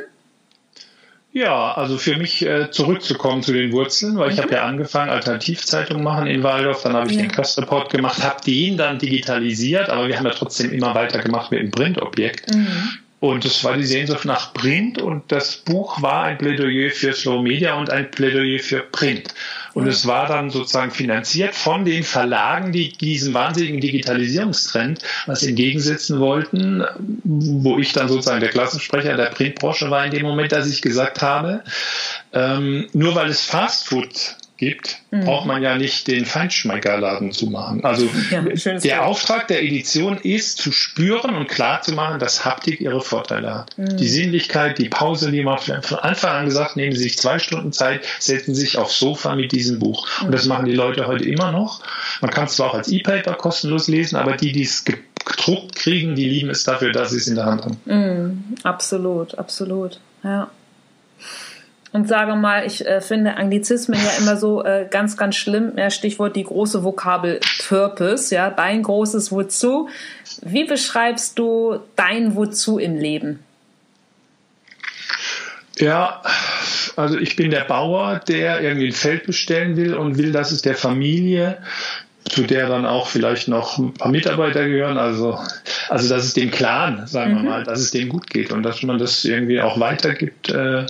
Ja, also für mich äh, zurückzukommen zu den Wurzeln, weil mhm. ich habe ja angefangen, Alternativzeitung machen in Waldorf, dann habe ich ja. den Quest Report gemacht, habe den dann digitalisiert, aber wir haben ja trotzdem immer weiter gemacht mit dem Printobjekt. Mhm. Und es war die Sehnsucht nach Print und das Buch war ein Plädoyer für Slow Media und ein Plädoyer für Print. Und es war dann sozusagen finanziert von den Verlagen, die diesen wahnsinnigen Digitalisierungstrend was entgegensetzen wollten, wo ich dann sozusagen der Klassensprecher der Printbranche war in dem Moment, dass ich gesagt habe, ähm, nur weil es Fastfood gibt, mhm. braucht man ja nicht den Feinschmeckerladen zu machen. Also ja, der Auftrag der Edition ist zu spüren und klar zu machen, dass Haptik ihre Vorteile hat. Mhm. Die Sinnlichkeit, die Pause, die man von Anfang an gesagt, nehmen Sie sich zwei Stunden Zeit, setzen sich aufs Sofa mit diesem Buch. Mhm. Und das machen die Leute heute immer noch. Man kann es zwar auch als E-Paper kostenlos lesen, aber die, die es gedruckt kriegen, die lieben es dafür, dass sie es in der Hand haben. Mhm. Absolut, absolut. Ja und sage mal, ich äh, finde Anglizismen ja immer so äh, ganz, ganz schlimm. Ja, Stichwort die große Vokabel Purpose, ja, dein großes Wozu. Wie beschreibst du dein Wozu im Leben? Ja, also ich bin der Bauer, der irgendwie ein Feld bestellen will und will, dass es der Familie zu der dann auch vielleicht noch ein paar Mitarbeiter gehören. Also, also dass es dem Clan, sagen wir mhm. mal, dass es dem gut geht und dass man das irgendwie auch weitergibt. Äh,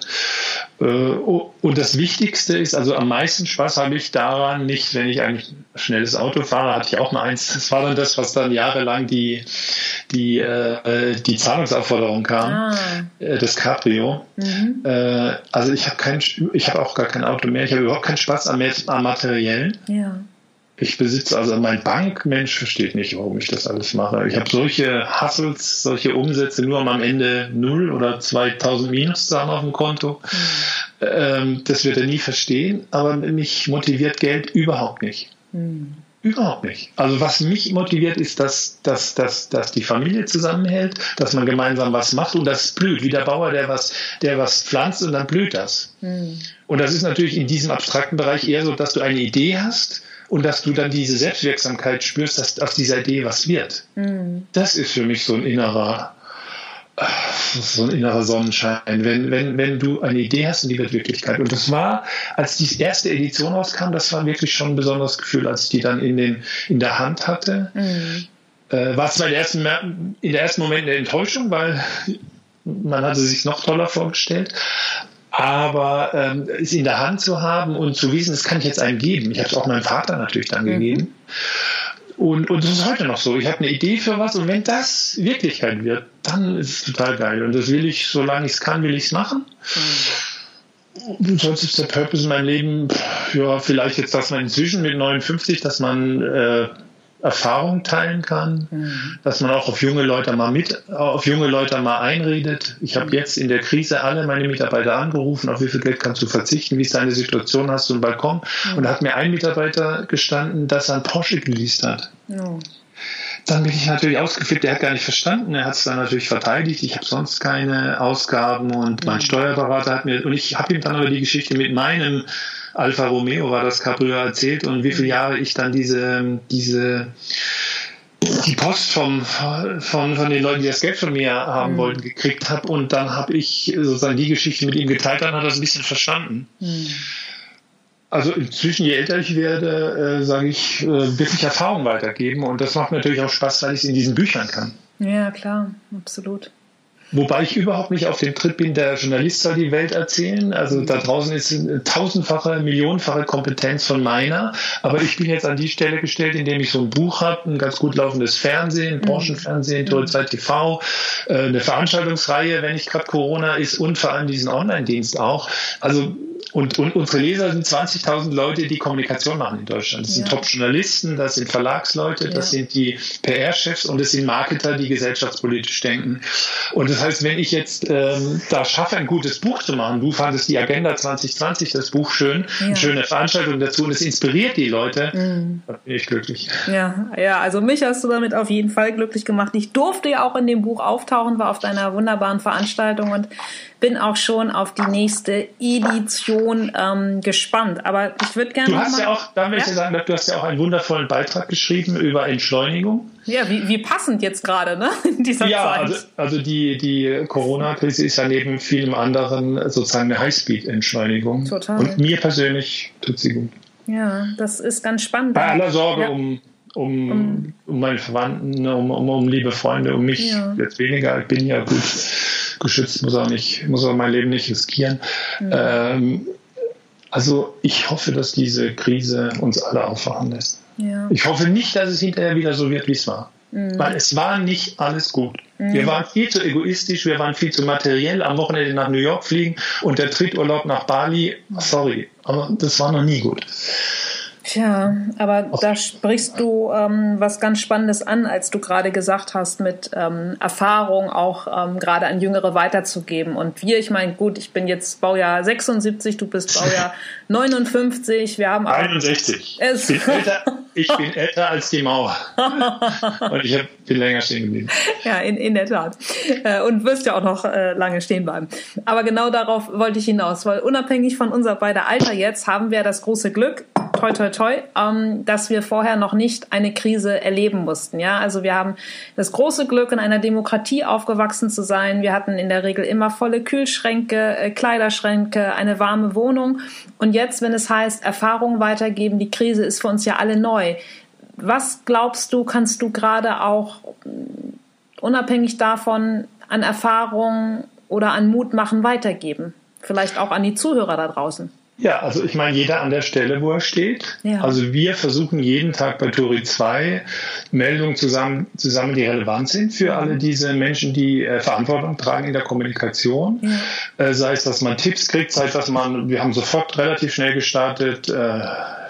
und das Wichtigste ist, also am meisten Spaß habe ich daran nicht, wenn ich ein schnelles Auto fahre, hatte ich auch mal eins. Das war dann das, was dann jahrelang die, die, äh, die Zahlungsaufforderung kam, ah. Äh, das Cabrio. Mhm. Äh, also ich habe kein, ich habe auch gar kein Auto mehr. Ich habe überhaupt keinen Spaß am, am Materiellen. Ja. Ich besitze also mein Bankmensch versteht nicht, warum ich das alles mache. Ich habe solche Hustles, solche Umsätze nur am Ende null oder 2000 Minus zu haben auf dem Konto. Ähm, das wird er nie verstehen, aber mich motiviert Geld überhaupt nicht. Mhm. Überhaupt nicht. Also was mich motiviert, ist, dass, dass, dass, dass die Familie zusammenhält, dass man gemeinsam was macht und das blüht, wie der Bauer, der was, der was pflanzt und dann blüht das. Mhm. Und das ist natürlich in diesem abstrakten Bereich eher so, dass du eine Idee hast und dass du dann diese Selbstwirksamkeit spürst, dass aus dieser Idee was wird. Mhm. Das ist für mich so ein innerer so ein innerer Sonnenschein, wenn, wenn, wenn du eine Idee hast und die wird Wirklichkeit. Und das war, als die erste Edition rauskam, das war wirklich schon ein besonderes Gefühl, als ich die dann in, den, in der Hand hatte. Mhm. Äh, war zwar in der, ersten, in der ersten Moment eine Enttäuschung, weil man hatte sich noch toller vorgestellt, aber ähm, es in der Hand zu haben und zu wissen, das kann ich jetzt einem geben. Ich habe es auch meinem Vater natürlich dann mhm. gegeben. Und, und das ist heute noch so. Ich habe eine Idee für was und wenn das Wirklichkeit wird, dann ist es total geil. Und das will ich, solange ich es kann, will ich es machen. Mhm. Sonst ist der Purpose in meinem Leben, ja, vielleicht jetzt, dass man inzwischen mit 59, dass man äh, Erfahrung teilen kann, mhm. dass man auch auf junge Leute mal mit, auf junge Leute mal einredet. Ich habe jetzt in der Krise alle meine Mitarbeiter angerufen, auf wie viel Geld kannst du verzichten, wie ist deine Situation, hast du einen Balkon? Mhm. Und da hat mir ein Mitarbeiter gestanden, dass er einen Porsche geleast hat. Mhm. Dann bin ich natürlich ausgeflippt, der hat gar nicht verstanden, er hat es dann natürlich verteidigt, ich habe sonst keine Ausgaben und mein Steuerberater hat mir, und ich habe ihm dann aber die Geschichte mit meinem Alfa Romeo war das Cabrio erzählt und wie viele. Jahre ich dann diese, diese die Post vom, von, von den Leuten, die das Geld von mir haben mhm. wollten, gekriegt habe. Und dann habe ich sozusagen die Geschichte mit ihm geteilt, dann hat er es ein bisschen verstanden. Mhm. Also inzwischen, je älter ich werde, äh, sage ich, äh, wirklich Erfahrung weitergeben. Und das macht mir natürlich auch Spaß, weil ich es in diesen Büchern kann. Ja, klar, absolut. Wobei ich überhaupt nicht auf dem Trip bin, der Journalist soll die Welt erzählen. Also da draußen ist eine tausendfache, millionenfache Kompetenz von meiner. Aber ich bin jetzt an die Stelle gestellt, indem ich so ein Buch habe, ein ganz gut laufendes Fernsehen, mhm. Branchenfernsehen, mhm. Zeit TV, äh, eine Veranstaltungsreihe, wenn nicht gerade Corona ist und vor allem diesen Online-Dienst auch. Also und, und unsere Leser sind 20.000 Leute, die Kommunikation machen in Deutschland. Das ja. sind Top-Journalisten, das sind Verlagsleute, das ja. sind die PR-Chefs und das sind Marketer, die gesellschaftspolitisch denken. Und das heißt, wenn ich jetzt ähm, da schaffe, ein gutes Buch zu machen, du fandest die Agenda 2020, das Buch schön, ja. eine schöne Veranstaltung dazu und es inspiriert die Leute, mhm. dann bin ich glücklich. Ja, ja, also mich hast du damit auf jeden Fall glücklich gemacht. Ich durfte ja auch in dem Buch auftauchen, war auf deiner wunderbaren Veranstaltung und bin auch schon auf die nächste Edition ähm, gespannt. Aber ich würde gerne. Du hast ja auch, da möchte ich sagen, du hast ja auch einen wundervollen Beitrag geschrieben über Entschleunigung. Ja, wie, wie passend jetzt gerade, ne? In dieser ja, Zeit. Also, also die, die Corona-Krise ist ja neben vielem anderen sozusagen eine Highspeed-Entschleunigung. Total. Und mir persönlich tut sie gut. Ja, das ist ganz spannend. Bei aller Sorge ja. um, um, um, um meine Verwandten, um, um, um liebe Freunde, um mich ja. jetzt weniger. Ich bin ja gut geschützt, muss auch nicht, muss auch mein Leben nicht riskieren. Mhm. Ähm, also ich hoffe, dass diese Krise uns alle aufwachen lässt. Ja. Ich hoffe nicht, dass es hinterher wieder so wird, wie es war. Mhm. Weil es war nicht alles gut. Mhm. Wir waren viel zu egoistisch, wir waren viel zu materiell. Am Wochenende nach New York fliegen und der Tritturlaub nach Bali, sorry, aber das war noch nie gut. Tja, aber Ach. da sprichst du ähm, was ganz Spannendes an, als du gerade gesagt hast, mit ähm, Erfahrung auch ähm, gerade an Jüngere weiterzugeben. Und wir, ich meine, gut, ich bin jetzt Baujahr 76, du bist Baujahr 59, wir haben 61. Ich bin, älter, ich bin älter als die Mauer. Und ich bin länger stehen geblieben. Ja, in, in der Tat. Äh, und wirst ja auch noch äh, lange stehen bleiben. Aber genau darauf wollte ich hinaus, weil unabhängig von unser beider Alter jetzt haben wir das große Glück, toi toi toi, ähm, dass wir vorher noch nicht eine Krise erleben mussten. Ja, also wir haben das große Glück, in einer Demokratie aufgewachsen zu sein. Wir hatten in der Regel immer volle Kühlschränke, äh, Kleiderschränke, eine warme Wohnung. Und jetzt, wenn es heißt, Erfahrungen weitergeben, die Krise ist für uns ja alle neu. Was glaubst du, kannst du gerade auch unabhängig davon an Erfahrungen oder an Mut machen weitergeben? Vielleicht auch an die Zuhörer da draußen. Ja, also ich meine, jeder an der Stelle, wo er steht. Ja. Also wir versuchen jeden Tag bei Tori 2 Meldungen zusammen, zusammen, die relevant sind für alle diese Menschen, die äh, Verantwortung tragen in der Kommunikation. Ja. Äh, sei es, dass man Tipps kriegt, sei es, dass man, wir haben sofort relativ schnell gestartet, äh,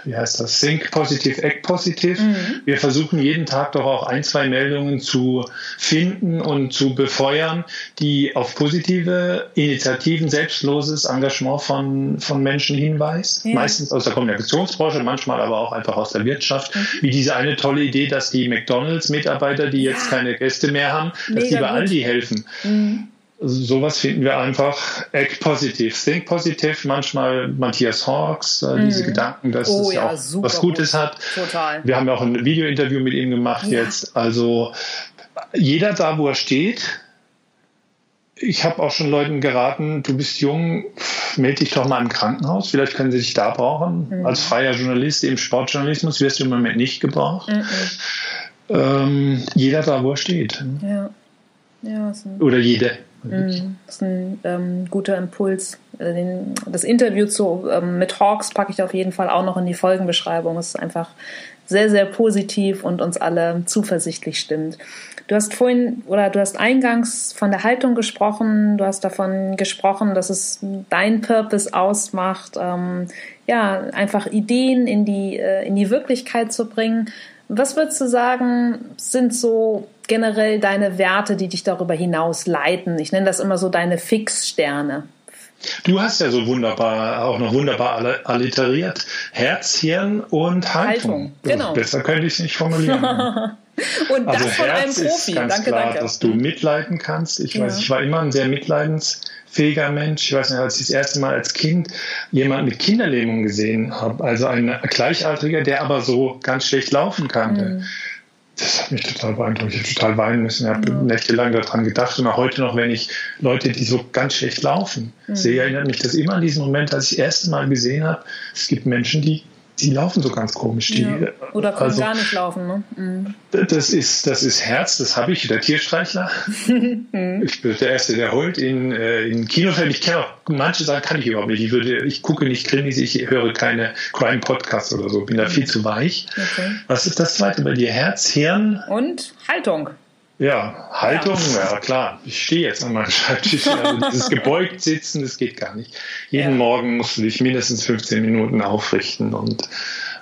wie heißt das, Think Positive, Act Positive. Mhm. Wir versuchen jeden Tag doch auch ein, zwei Meldungen zu finden und zu befeuern, die auf positive Initiativen, selbstloses Engagement von, von Menschen hinweisen. Ja. Meistens aus der Kommunikationsbranche, manchmal aber auch einfach aus der Wirtschaft. Mhm. Wie diese eine tolle Idee, dass die McDonalds-Mitarbeiter, die jetzt keine Gäste mehr haben, Mega dass die bei Aldi helfen. Mhm sowas finden wir einfach act positive, think positive. Manchmal Matthias Hawks, äh, diese mhm. Gedanken, dass oh, es ja, auch was Gutes gut. hat. Total. Wir haben ja auch ein Video-Interview mit ihm gemacht ja. jetzt. Also jeder da, wo er steht, ich habe auch schon Leuten geraten, du bist jung, melde dich doch mal im Krankenhaus, vielleicht können sie dich da brauchen. Mhm. Als freier Journalist im Sportjournalismus wirst du im Moment nicht gebraucht. Mhm. Ähm, jeder da, wo er steht. Ja. ja Oder jede. Mhm. Das ist ein ähm, guter Impuls. Äh, den, das Interview zu, ähm, mit Hawks packe ich auf jeden Fall auch noch in die Folgenbeschreibung. Es ist einfach sehr, sehr positiv und uns alle zuversichtlich stimmt. Du hast vorhin oder du hast eingangs von der Haltung gesprochen, du hast davon gesprochen, dass es dein Purpose ausmacht, ähm, ja, einfach Ideen in die, äh, in die Wirklichkeit zu bringen. Was würdest du sagen, sind so generell deine Werte, die dich darüber hinaus leiten? Ich nenne das immer so deine Fixsterne. Du hast ja so wunderbar, auch noch wunderbar alliteriert. Herz, Hirn und Haltung. Haltung genau. besser könnte ich es nicht formulieren. und das also von Herz einem Profi. Ist ganz danke, klar, danke. dass du mitleiden kannst. Ich ja. weiß, ich war immer ein sehr mitleidensfähiger Mensch. Ich weiß nicht, als ich das erste Mal als Kind jemanden mit Kinderlähmung gesehen habe, also ein Gleichaltriger, der aber so ganz schlecht laufen konnte. Mhm das hat mich total beeindruckt. Ich habe total weinen müssen. Ich habe ja. nächtelang daran gedacht. Und auch heute noch, wenn ich Leute, die so ganz schlecht laufen, mhm. sehe, erinnert mich das immer an diesen Moment, als ich das erste Mal gesehen habe, es gibt Menschen, die die laufen so ganz komisch. Die, ja. Oder können also, gar nicht laufen. Ne? Mhm. Das, ist, das ist Herz, das habe ich, der Tierstreichler. Mhm. ich bin der Erste, der heult in, äh, in Kinofilmen. Ich kenne auch manche Sachen, kann ich überhaupt nicht. Ich, würde, ich gucke nicht Krimis, ich höre keine Crime-Podcasts oder so, bin da viel zu weich. Okay. Was ist das zweite bei dir? Herz, Hirn? Und Haltung. Ja, Haltung, ja. ja. klar. Ich stehe jetzt an meinem Schreibtisch. Also dieses gebeugt sitzen, das geht gar nicht. Jeden ja. Morgen musst du dich mindestens 15 Minuten aufrichten und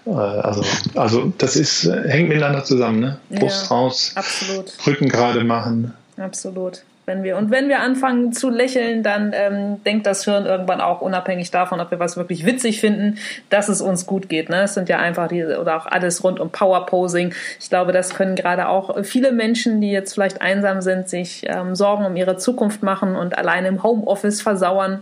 äh, also, also das ist, äh, hängt miteinander zusammen, ne? Brust ja, raus, absolut. Rücken gerade machen. Absolut. Wenn wir, und wenn wir anfangen zu lächeln, dann ähm, denkt das Hirn irgendwann auch unabhängig davon, ob wir was wirklich witzig finden, dass es uns gut geht. Ne? Es sind ja einfach diese oder auch alles rund um Power Posing. Ich glaube, das können gerade auch viele Menschen, die jetzt vielleicht einsam sind, sich ähm, Sorgen um ihre Zukunft machen und alleine im Homeoffice versauern.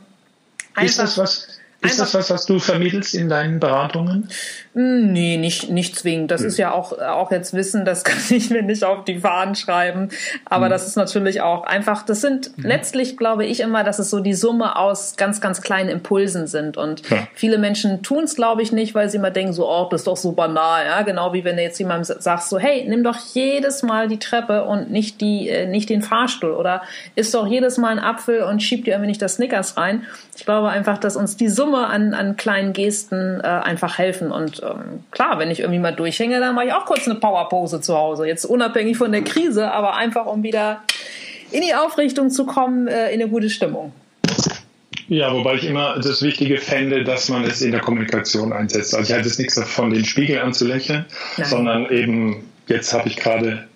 Einfach, Ist das was? Ist das was, was du vermittelst in deinen Beratungen? Hm, nee, nicht, nicht zwingend. Das hm. ist ja auch, auch jetzt Wissen, das kann ich mir nicht auf die Fahnen schreiben. Aber hm. das ist natürlich auch einfach, das sind hm. letztlich, glaube ich immer, dass es so die Summe aus ganz, ganz kleinen Impulsen sind. Und ja. viele Menschen tun es, glaube ich, nicht, weil sie immer denken, so, oh, das ist doch so banal. Ja, genau wie wenn du jetzt jemandem sagst, so, hey, nimm doch jedes Mal die Treppe und nicht die, äh, nicht den Fahrstuhl oder isst doch jedes Mal einen Apfel und schieb dir irgendwie nicht das Snickers rein. Ich glaube einfach, dass uns die Summe an, an kleinen Gesten äh, einfach helfen. Und ähm, klar, wenn ich irgendwie mal durchhänge, dann mache ich auch kurz eine Powerpose zu Hause. Jetzt unabhängig von der Krise, aber einfach um wieder in die Aufrichtung zu kommen, äh, in eine gute Stimmung. Ja, wobei ich immer das Wichtige fände, dass man es in der Kommunikation einsetzt. Also ich halte es nichts davon, den Spiegel anzulächeln, Nein. sondern eben, jetzt habe ich gerade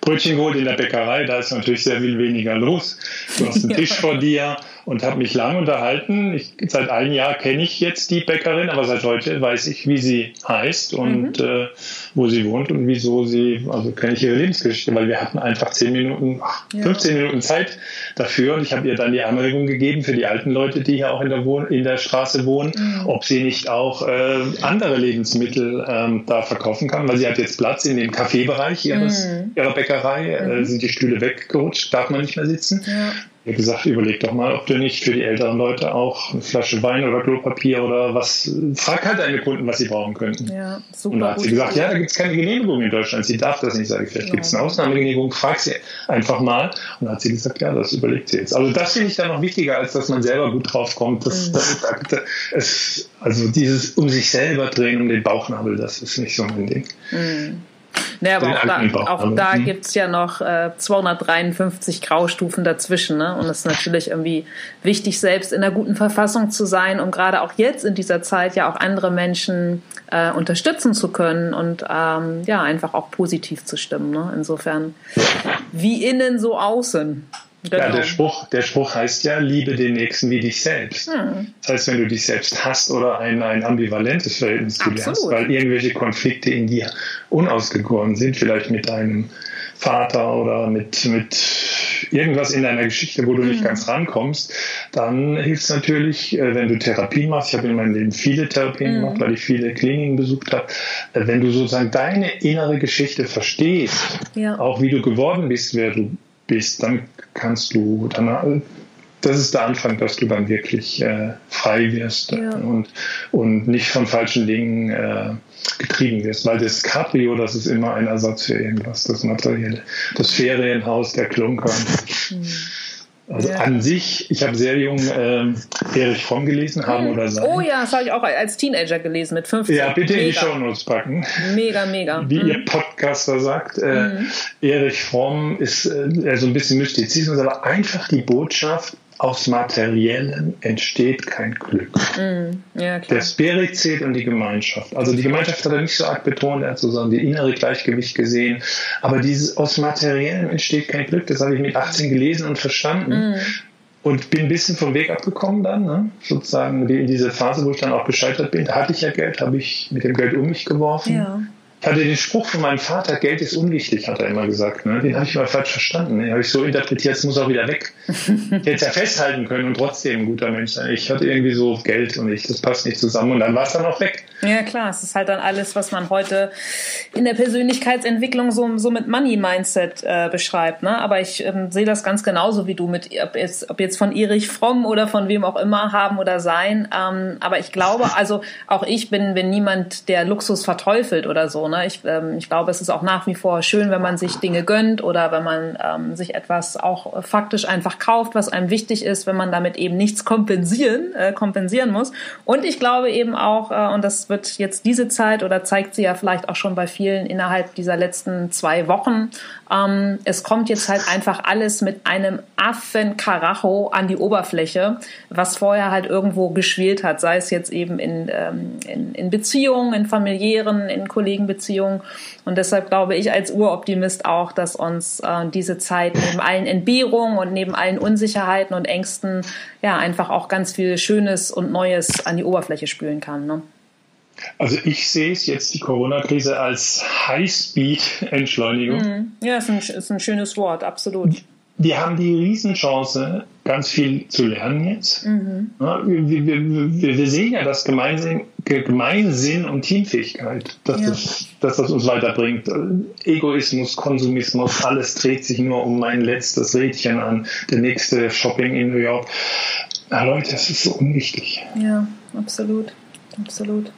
Brötchen geholt in der Bäckerei, da ist natürlich sehr viel weniger los. Du hast einen Tisch vor dir und habe mich lange unterhalten. Ich, seit einem Jahr kenne ich jetzt die Bäckerin, aber seit heute weiß ich, wie sie heißt und mhm. äh, wo sie wohnt und wieso sie, also kenne ich ihre Lebensgeschichte, weil wir hatten einfach 10 Minuten, 15 ja. Minuten Zeit dafür und ich habe ihr dann die Anregung gegeben für die alten Leute, die hier auch in der, Wohn in der Straße wohnen, mhm. ob sie nicht auch äh, andere Lebensmittel ähm, da verkaufen kann, weil sie hat jetzt Platz in dem Kaffeebereich ihres, mhm. ihrer Bäckerei, äh, mhm. sind die Stühle weggerutscht, darf man nicht mehr sitzen. Ja. Ich habe gesagt, überleg doch mal, ob du nicht für die älteren Leute auch eine Flasche Wein oder Klopapier oder was, frag halt deine Kunden, was sie brauchen könnten. Ja, super. Und da hat sie gesagt, ja, da gibt es keine Genehmigung in Deutschland. Sie darf das nicht sagen. Vielleicht gibt es eine Ausnahmegenehmigung, frag sie einfach mal. Und da hat sie gesagt, ja, das überlegt sie jetzt. Also das finde ich dann noch wichtiger, als dass man selber gut drauf kommt. Das, mhm. das, das, also dieses um sich selber drehen, um den Bauchnabel, das ist nicht so mein Ding. Mhm. Ne, aber auch da, auch da hm. gibt's ja noch äh, 253 Graustufen dazwischen. Ne? Und es ist natürlich irgendwie wichtig, selbst in einer guten Verfassung zu sein, um gerade auch jetzt in dieser Zeit ja auch andere Menschen äh, unterstützen zu können und ähm, ja, einfach auch positiv zu stimmen. Ne? Insofern, wie innen, so außen. Genau. Ja, der Spruch, der Spruch heißt ja, liebe den Nächsten wie dich selbst. Hm. Das heißt, wenn du dich selbst hast oder ein, ein ambivalentes Verhältnis zu dir hast, weil irgendwelche Konflikte in dir unausgegoren sind, vielleicht mit deinem Vater oder mit, mit irgendwas in deiner Geschichte, wo du nicht hm. ganz rankommst, dann hilft es natürlich, äh, wenn du Therapien machst. Ich habe in meinem Leben viele Therapien mhm. gemacht, weil ich viele Kliniken besucht habe. Äh, wenn du sozusagen deine innere Geschichte verstehst, ja. auch wie du geworden bist, wer du bist, dann kannst du, dann, das ist der Anfang, dass du dann wirklich äh, frei wirst ja. und, und nicht von falschen Dingen äh, getrieben wirst. Weil das Cabrio, das ist immer ein Ersatz für irgendwas, das Materielle. Das Ferienhaus, der Klunker. Mhm. Also ja. an sich, ich habe sehr jung ähm, Erich Fromm gelesen, haben oder sein. Oh ja, das habe ich auch als Teenager gelesen mit 15. Ja, bitte mega. in die Shownotes packen. Mega, mega. Wie mhm. ihr Podcaster sagt, äh, mhm. Erich Fromm ist äh, so ein bisschen Mystizismus, aber einfach die Botschaft, aus Materiellen entsteht kein Glück. Mm, ja, der Spirit zählt und die Gemeinschaft. Also die Gemeinschaft hat er nicht so arg betont, er hat sozusagen die innere Gleichgewicht gesehen. Aber dieses aus Materiellen entsteht kein Glück, das habe ich mit 18 gelesen und verstanden. Mm. Und bin ein bisschen vom Weg abgekommen dann, ne? sozusagen in diese Phase, wo ich dann auch gescheitert bin. Da hatte ich ja Geld, habe ich mit dem Geld um mich geworfen. Ja. Ich hatte den Spruch von meinem Vater, Geld ist unwichtig, hat er immer gesagt. Ne? Den habe ich mal falsch verstanden. Den habe ich so interpretiert, es muss auch wieder weg. Es ja festhalten können und trotzdem ein guter Mensch sein. Ich hatte irgendwie so Geld und ich, das passt nicht zusammen und dann war es dann auch weg. Ja klar, es ist halt dann alles, was man heute in der Persönlichkeitsentwicklung so, so mit Money-Mindset äh, beschreibt. Ne? Aber ich ähm, sehe das ganz genauso wie du, mit ob jetzt, ob jetzt von Erich Fromm oder von wem auch immer haben oder sein. Ähm, aber ich glaube, also auch ich bin, bin niemand, der Luxus verteufelt oder so. Ne? Ich, ähm, ich glaube, es ist auch nach wie vor schön, wenn man sich Dinge gönnt oder wenn man ähm, sich etwas auch faktisch einfach kauft, was einem wichtig ist, wenn man damit eben nichts kompensieren, äh, kompensieren muss. Und ich glaube eben auch, äh, und das wird jetzt diese Zeit oder zeigt sie ja vielleicht auch schon bei vielen innerhalb dieser letzten zwei Wochen, ähm, es kommt jetzt halt einfach alles mit einem Affenkaracho an die Oberfläche, was vorher halt irgendwo geschwelt hat, sei es jetzt eben in, ähm, in, in Beziehungen, in familiären, in Kollegenbeziehungen. Und deshalb glaube ich als Uroptimist auch, dass uns äh, diese Zeit neben allen Entbehrungen und neben allen Unsicherheiten und Ängsten ja einfach auch ganz viel Schönes und Neues an die Oberfläche spülen kann. Ne? Also ich sehe es jetzt die Corona-Krise als High-Speed-Entschleunigung. Mhm. Ja, ist ein, ist ein schönes Wort, absolut. Wir haben die Riesenchance, ganz viel zu lernen jetzt. Mhm. Wir, wir, wir, sehen ja das Gemeinsinn, Gemeinsinn und Teamfähigkeit, dass, ja. das, dass das uns weiterbringt. Egoismus, Konsumismus, alles dreht sich nur um mein letztes Rädchen an, der nächste Shopping in New York. Na Leute, das ist so unwichtig. Ja, absolut. Absolut.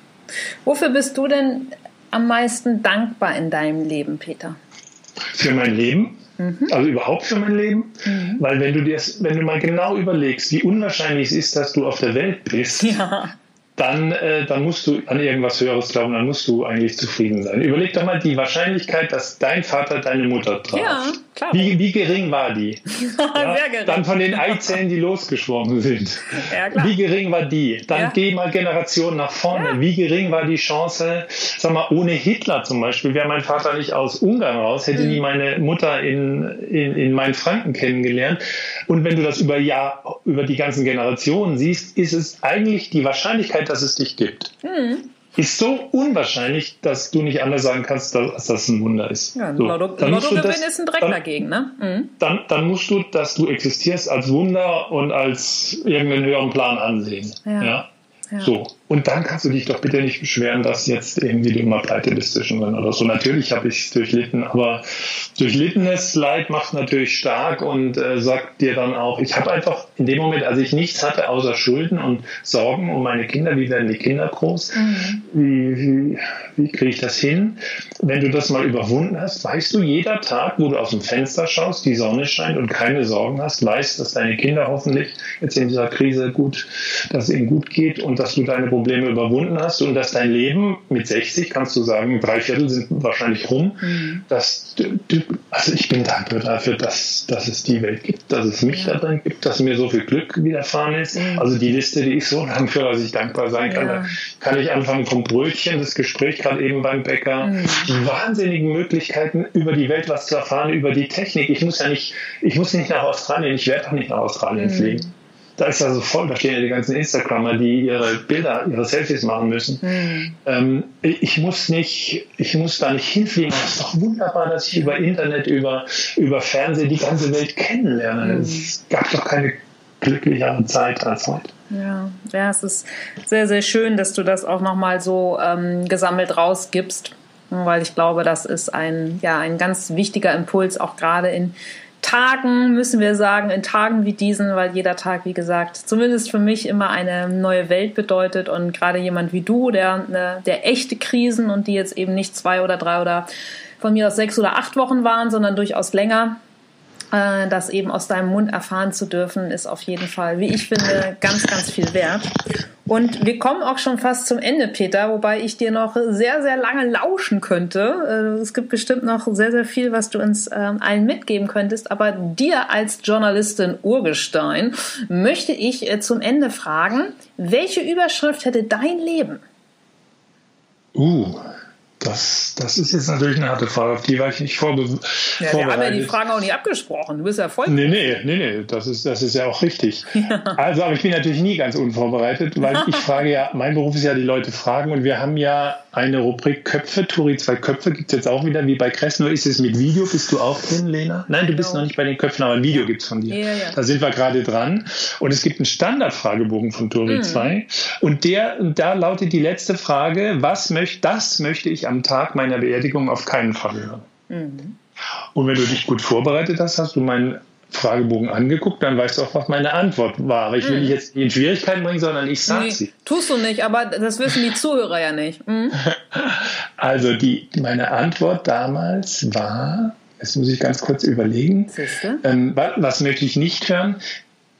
Wofür bist du denn am meisten dankbar in deinem Leben, Peter? Für mein Leben? Mhm. Also überhaupt für mein Leben? Mhm. Weil wenn du dir, wenn du mal genau überlegst, wie unwahrscheinlich es ist, dass du auf der Welt bist, ja dann, äh, dann musst du an irgendwas Höheres glauben, dann musst du eigentlich zufrieden sein. Überleg doch mal die Wahrscheinlichkeit, dass dein Vater deine Mutter traf. Ja, klar. Wie, wie gering war die? ja, Sehr gering. Dann von den Eizellen, die losgeschwommen sind. Ja, klar. Wie gering war die? Dann ja. geh mal Generationen nach vorne. Ja. Wie gering war die Chance, sag mal, ohne Hitler zum Beispiel, wäre mein Vater nicht aus Ungarn raus, hätte mhm. nie meine Mutter in, in, in Mainfranken kennengelernt. Und wenn du das über Jahr, über die ganzen Generationen siehst, ist es eigentlich die Wahrscheinlichkeit, dass es dich gibt, mhm. ist so unwahrscheinlich, dass du nicht anders sagen kannst, dass das ein Wunder ist. Ja, so, Lotto, Lotto das, ist ein Dreck dann, dagegen, ne? Mhm. Dann, dann musst du, dass du existierst als Wunder und als irgendeinen höheren Plan ansehen. Ja. ja? ja. So. Und dann kannst du dich doch bitte nicht beschweren, dass jetzt irgendwie du immer pleite bist zwischendrin oder so. Natürlich habe ich es durchlitten, aber durchlittenes Leid macht natürlich stark und äh, sagt dir dann auch, ich habe einfach in dem Moment, als ich nichts hatte außer Schulden und Sorgen um meine Kinder, wie werden die Kinder groß, mhm. wie, wie, wie kriege ich das hin? Wenn du das mal überwunden hast, weißt du, jeder Tag, wo du aus dem Fenster schaust, die Sonne scheint und keine Sorgen hast, weißt, dass deine Kinder hoffentlich jetzt in dieser Krise gut, dass es ihnen gut geht und dass du deine Probleme überwunden hast und dass dein Leben mit 60, kannst du sagen, drei Viertel sind wahrscheinlich rum, mhm. dass du, also ich bin dankbar dafür, dass, dass es die Welt gibt, dass es mich ja. da drin gibt, dass mir so viel Glück widerfahren ist. Mhm. Also die Liste, die ich so lang führe, dass ich dankbar sein kann, ja. da kann ich anfangen vom Brötchen, das Gespräch gerade eben beim Bäcker, mhm. die wahnsinnigen Möglichkeiten, über die Welt was zu erfahren, über die Technik. Ich muss ja nicht, ich muss nicht nach Australien, ich werde auch nicht nach Australien mhm. fliegen da ist ja so voll, da stehen ja die ganzen Instagrammer, die ihre Bilder, ihre Selfies machen müssen. Mhm. Ähm, ich muss nicht, ich muss da nicht hinfliegen. Es ist doch wunderbar, dass ich über Internet, über, über Fernsehen die ganze Welt kennenlerne. Mhm. Es gab doch keine glücklichere Zeit als heute. Ja, ja, es ist sehr, sehr schön, dass du das auch nochmal so ähm, gesammelt rausgibst, weil ich glaube, das ist ein, ja, ein ganz wichtiger Impuls, auch gerade in Tagen, müssen wir sagen, in Tagen wie diesen, weil jeder Tag, wie gesagt, zumindest für mich immer eine neue Welt bedeutet und gerade jemand wie du, der, ne, der echte Krisen und die jetzt eben nicht zwei oder drei oder von mir aus sechs oder acht Wochen waren, sondern durchaus länger, äh, das eben aus deinem Mund erfahren zu dürfen, ist auf jeden Fall, wie ich finde, ganz, ganz viel wert. Und wir kommen auch schon fast zum Ende, Peter, wobei ich dir noch sehr, sehr lange lauschen könnte. Äh, es gibt bestimmt noch sehr, sehr viel, was du uns ähm, allen mitgeben könntest. Aber dir als Journalistin Urgestein möchte ich äh, zum Ende fragen, welche Überschrift hätte dein Leben? Uh, das, das ist jetzt natürlich eine harte Frage, auf die war ich nicht vorbe ja, vorbereitet. Wir haben ja die Fragen auch nicht abgesprochen. Du bist ja voll. Nee, nee, nee, nee, das ist, das ist ja auch richtig. Ja. Also, aber ich bin natürlich nie ganz unvorbereitet, weil ich frage ja, mein Beruf ist ja die Leute fragen und wir haben ja eine Rubrik Köpfe, Turi zwei Köpfe gibt es jetzt auch wieder, wie bei Kress, nur ist es mit Video. Bist du auch drin, Lena? Nein, du bist genau. noch nicht bei den Köpfen, aber ein Video gibt es von dir. Ja, ja. Da sind wir gerade dran. Und es gibt einen Standardfragebogen von Turi mhm. 2 und der, da lautet die letzte Frage, was möchte, das möchte ich am Tag meiner Beerdigung auf keinen Fall hören. Mhm. Und wenn du dich gut vorbereitet hast, hast du meinen Fragebogen angeguckt, dann weißt du auch, was meine Antwort war. Aber ich will mhm. dich jetzt nicht in Schwierigkeiten bringen, sondern ich sage nee, sie. Tust du nicht, aber das wissen die Zuhörer ja nicht. Mhm. Also die, meine Antwort damals war, jetzt muss ich ganz kurz überlegen, ähm, was möchte ich nicht hören?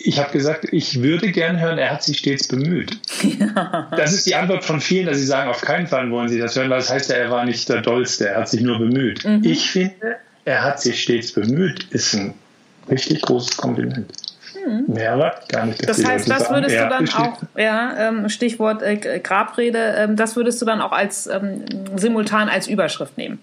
Ich habe gesagt, ich würde gern hören, er hat sich stets bemüht. Ja. Das ist die Antwort von vielen, dass sie sagen, auf keinen Fall wollen sie das hören, weil das heißt ja, er war nicht der Dollste, er hat sich nur bemüht. Mhm. Ich finde, er hat sich stets bemüht, ist ein richtig großes Kompliment. Hm. Mehr gar nicht. Das heißt, das würdest du dann auch, ja, ähm, Stichwort äh, Grabrede, ähm, das würdest du dann auch als ähm, simultan als Überschrift nehmen.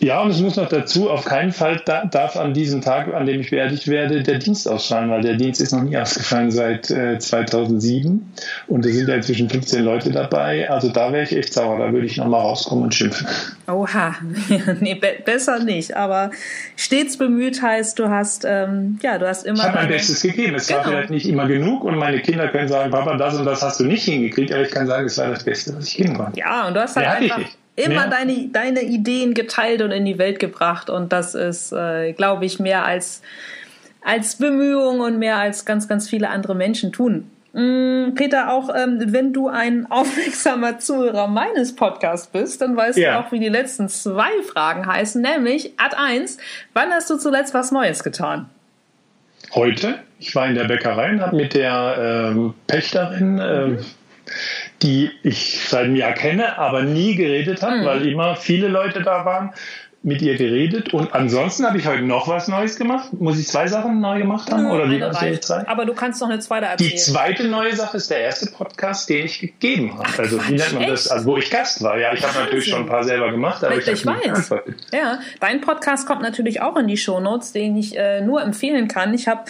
Ja, und es muss noch dazu, auf keinen Fall da, darf an diesem Tag, an dem ich beerdigt werde, der Dienst ausfallen, weil der Dienst ist noch nie ausgefallen seit äh, 2007 und es sind ja inzwischen 15 Leute dabei. Also da wäre ich echt sauer, da würde ich nochmal rauskommen und schimpfen. Oha, nee, be besser nicht, aber stets bemüht heißt, du hast, ähm, ja, du hast immer... Ich habe mein Bestes gegeben, es genau. war vielleicht nicht immer genug und meine Kinder können sagen, Papa, das und das hast du nicht hingekriegt, aber ich kann sagen, es war das Beste, was ich geben konnte. Ja, und du hast halt ja, einfach immer deine, deine Ideen geteilt und in die Welt gebracht. Und das ist, äh, glaube ich, mehr als, als Bemühung und mehr als ganz, ganz viele andere Menschen tun. Mm, Peter, auch ähm, wenn du ein aufmerksamer Zuhörer meines Podcasts bist, dann weißt ja. du auch, wie die letzten zwei Fragen heißen, nämlich Ad 1, wann hast du zuletzt was Neues getan? Heute. Ich war in der Bäckerei und habe mit der ähm, Pächterin äh, die ich seit einem Jahr kenne, aber nie geredet habe, mhm. weil immer viele Leute da waren mit ihr geredet und ansonsten habe ich heute noch was Neues gemacht. Muss ich zwei Sachen neu gemacht haben? oder wie was jetzt zwei? Aber du kannst noch eine zweite erzählen. Die zweite neue Sache ist der erste Podcast, den ich gegeben habe. also Quatsch, wie nennt man echt? das? Also wo ich Gast war. Ja, ich habe natürlich schon ein paar selber gemacht, aber Richtig, ich, ich weiß. Ja, dein Podcast kommt natürlich auch in die Shownotes, den ich äh, nur empfehlen kann. Ich habe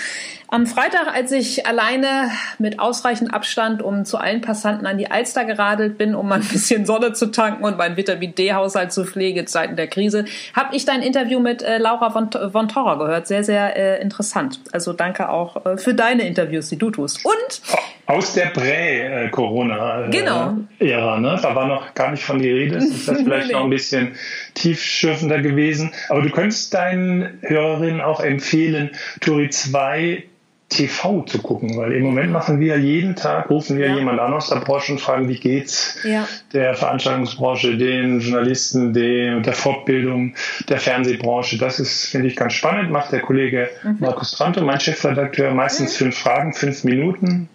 am Freitag, als ich alleine mit ausreichend Abstand um zu allen Passanten an die Alster geradelt bin, um mal ein bisschen Sonne zu tanken und meinen Vitamin D-Haushalt zu pflegen Zeiten der Krise, habe ich dein Interview mit äh, Laura von, von Torra gehört. Sehr, sehr äh, interessant. Also danke auch äh, für deine Interviews, die du tust. Und aus der Prä-Corona-Ära, genau. ne? Da war noch gar nicht von die Rede. Das ist das vielleicht nee. noch ein bisschen tiefschürfender gewesen. Aber du könntest deinen Hörerinnen auch empfehlen, Turi 2 TV zu gucken, weil im Moment machen wir jeden Tag, rufen wir ja. jemand an aus der Branche und fragen, wie geht's ja. der Veranstaltungsbranche, den Journalisten, dem, der Fortbildung, der Fernsehbranche. Das ist, finde ich, ganz spannend. Macht der Kollege mhm. Markus Tranto, mein Chefredakteur, meistens fünf Fragen, fünf Minuten.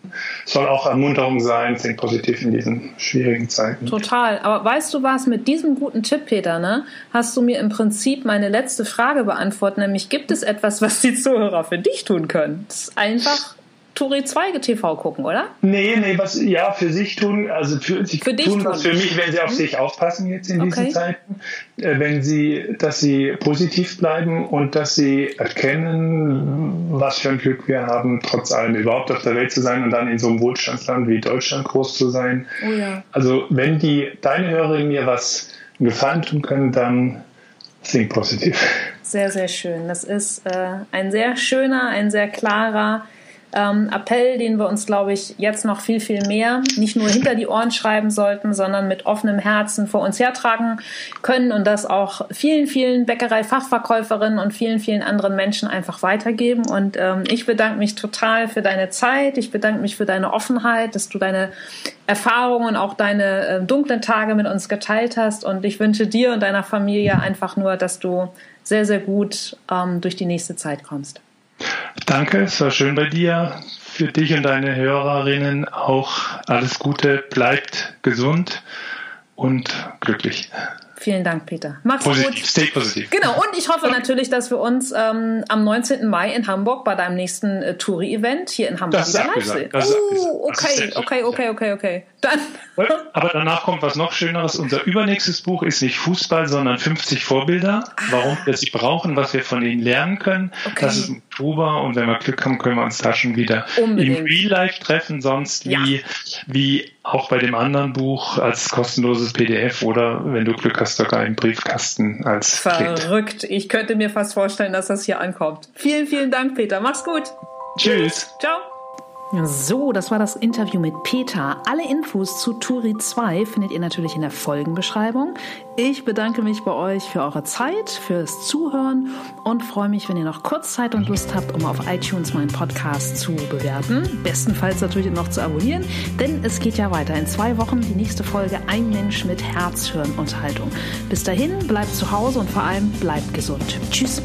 Soll auch Ermunterung sein, think positiv in diesen schwierigen Zeiten. Total. Aber weißt du was, mit diesem guten Tipp, Peter, ne, hast du mir im Prinzip meine letzte Frage beantwortet, nämlich gibt es etwas, was die Zuhörer für dich tun können? Das ist einfach Turi 2 TV gucken, oder? Nee, nee, was ja für sich tun, also für, sie für tun was für mich, wenn sie auf hm? sich aufpassen jetzt in diesen okay. Zeiten, äh, wenn sie, dass sie positiv bleiben und dass sie erkennen, was für ein Glück wir haben, trotz allem überhaupt auf der Welt zu sein und dann in so einem Wohlstandsland wie Deutschland groß zu sein. Oh ja. Also wenn die deine Hörerinnen mir was gefallen tun können, dann think positiv. Sehr, sehr schön. Das ist äh, ein sehr schöner, ein sehr klarer ähm, Appell, den wir uns, glaube ich, jetzt noch viel, viel mehr nicht nur hinter die Ohren schreiben sollten, sondern mit offenem Herzen vor uns hertragen können und das auch vielen, vielen Bäckerei-Fachverkäuferinnen und vielen, vielen anderen Menschen einfach weitergeben. Und ähm, ich bedanke mich total für deine Zeit. Ich bedanke mich für deine Offenheit, dass du deine Erfahrungen und auch deine äh, dunklen Tage mit uns geteilt hast. Und ich wünsche dir und deiner Familie einfach nur, dass du sehr, sehr gut ähm, durch die nächste Zeit kommst. Danke, es war schön bei dir. Für dich und deine Hörerinnen auch alles Gute, bleibt gesund und glücklich. Vielen Dank, Peter. Mach's positiv, gut. Stay positiv. Genau, und ich hoffe natürlich, dass wir uns ähm, am 19. Mai in Hamburg bei deinem nächsten äh, Touri-Event hier in Hamburg das wieder live sehen. Oh, okay, okay, okay, okay, okay. Dann. Aber danach kommt was noch Schöneres. Unser übernächstes Buch ist nicht Fußball, sondern 50 Vorbilder, ah. warum wir sie brauchen, was wir von ihnen lernen können. Okay. Das ist im Oktober und wenn wir Glück haben, können wir uns da schon wieder Unbedingt. im Real Life treffen. Sonst ja. wie, wie auch bei dem anderen Buch als kostenloses PDF oder wenn du Glück hast, sogar im Briefkasten als Verrückt. Kind. Ich könnte mir fast vorstellen, dass das hier ankommt. Vielen, vielen Dank, Peter. Mach's gut. Tschüss. Ciao. So, das war das Interview mit Peter. Alle Infos zu Turi 2 findet ihr natürlich in der Folgenbeschreibung. Ich bedanke mich bei euch für eure Zeit, fürs Zuhören und freue mich, wenn ihr noch kurz Zeit und Lust habt, um auf iTunes meinen Podcast zu bewerten. Bestenfalls natürlich noch zu abonnieren, denn es geht ja weiter. In zwei Wochen die nächste Folge Ein Mensch mit Herz, Hirn und Haltung. Bis dahin, bleibt zu Hause und vor allem bleibt gesund. Tschüss.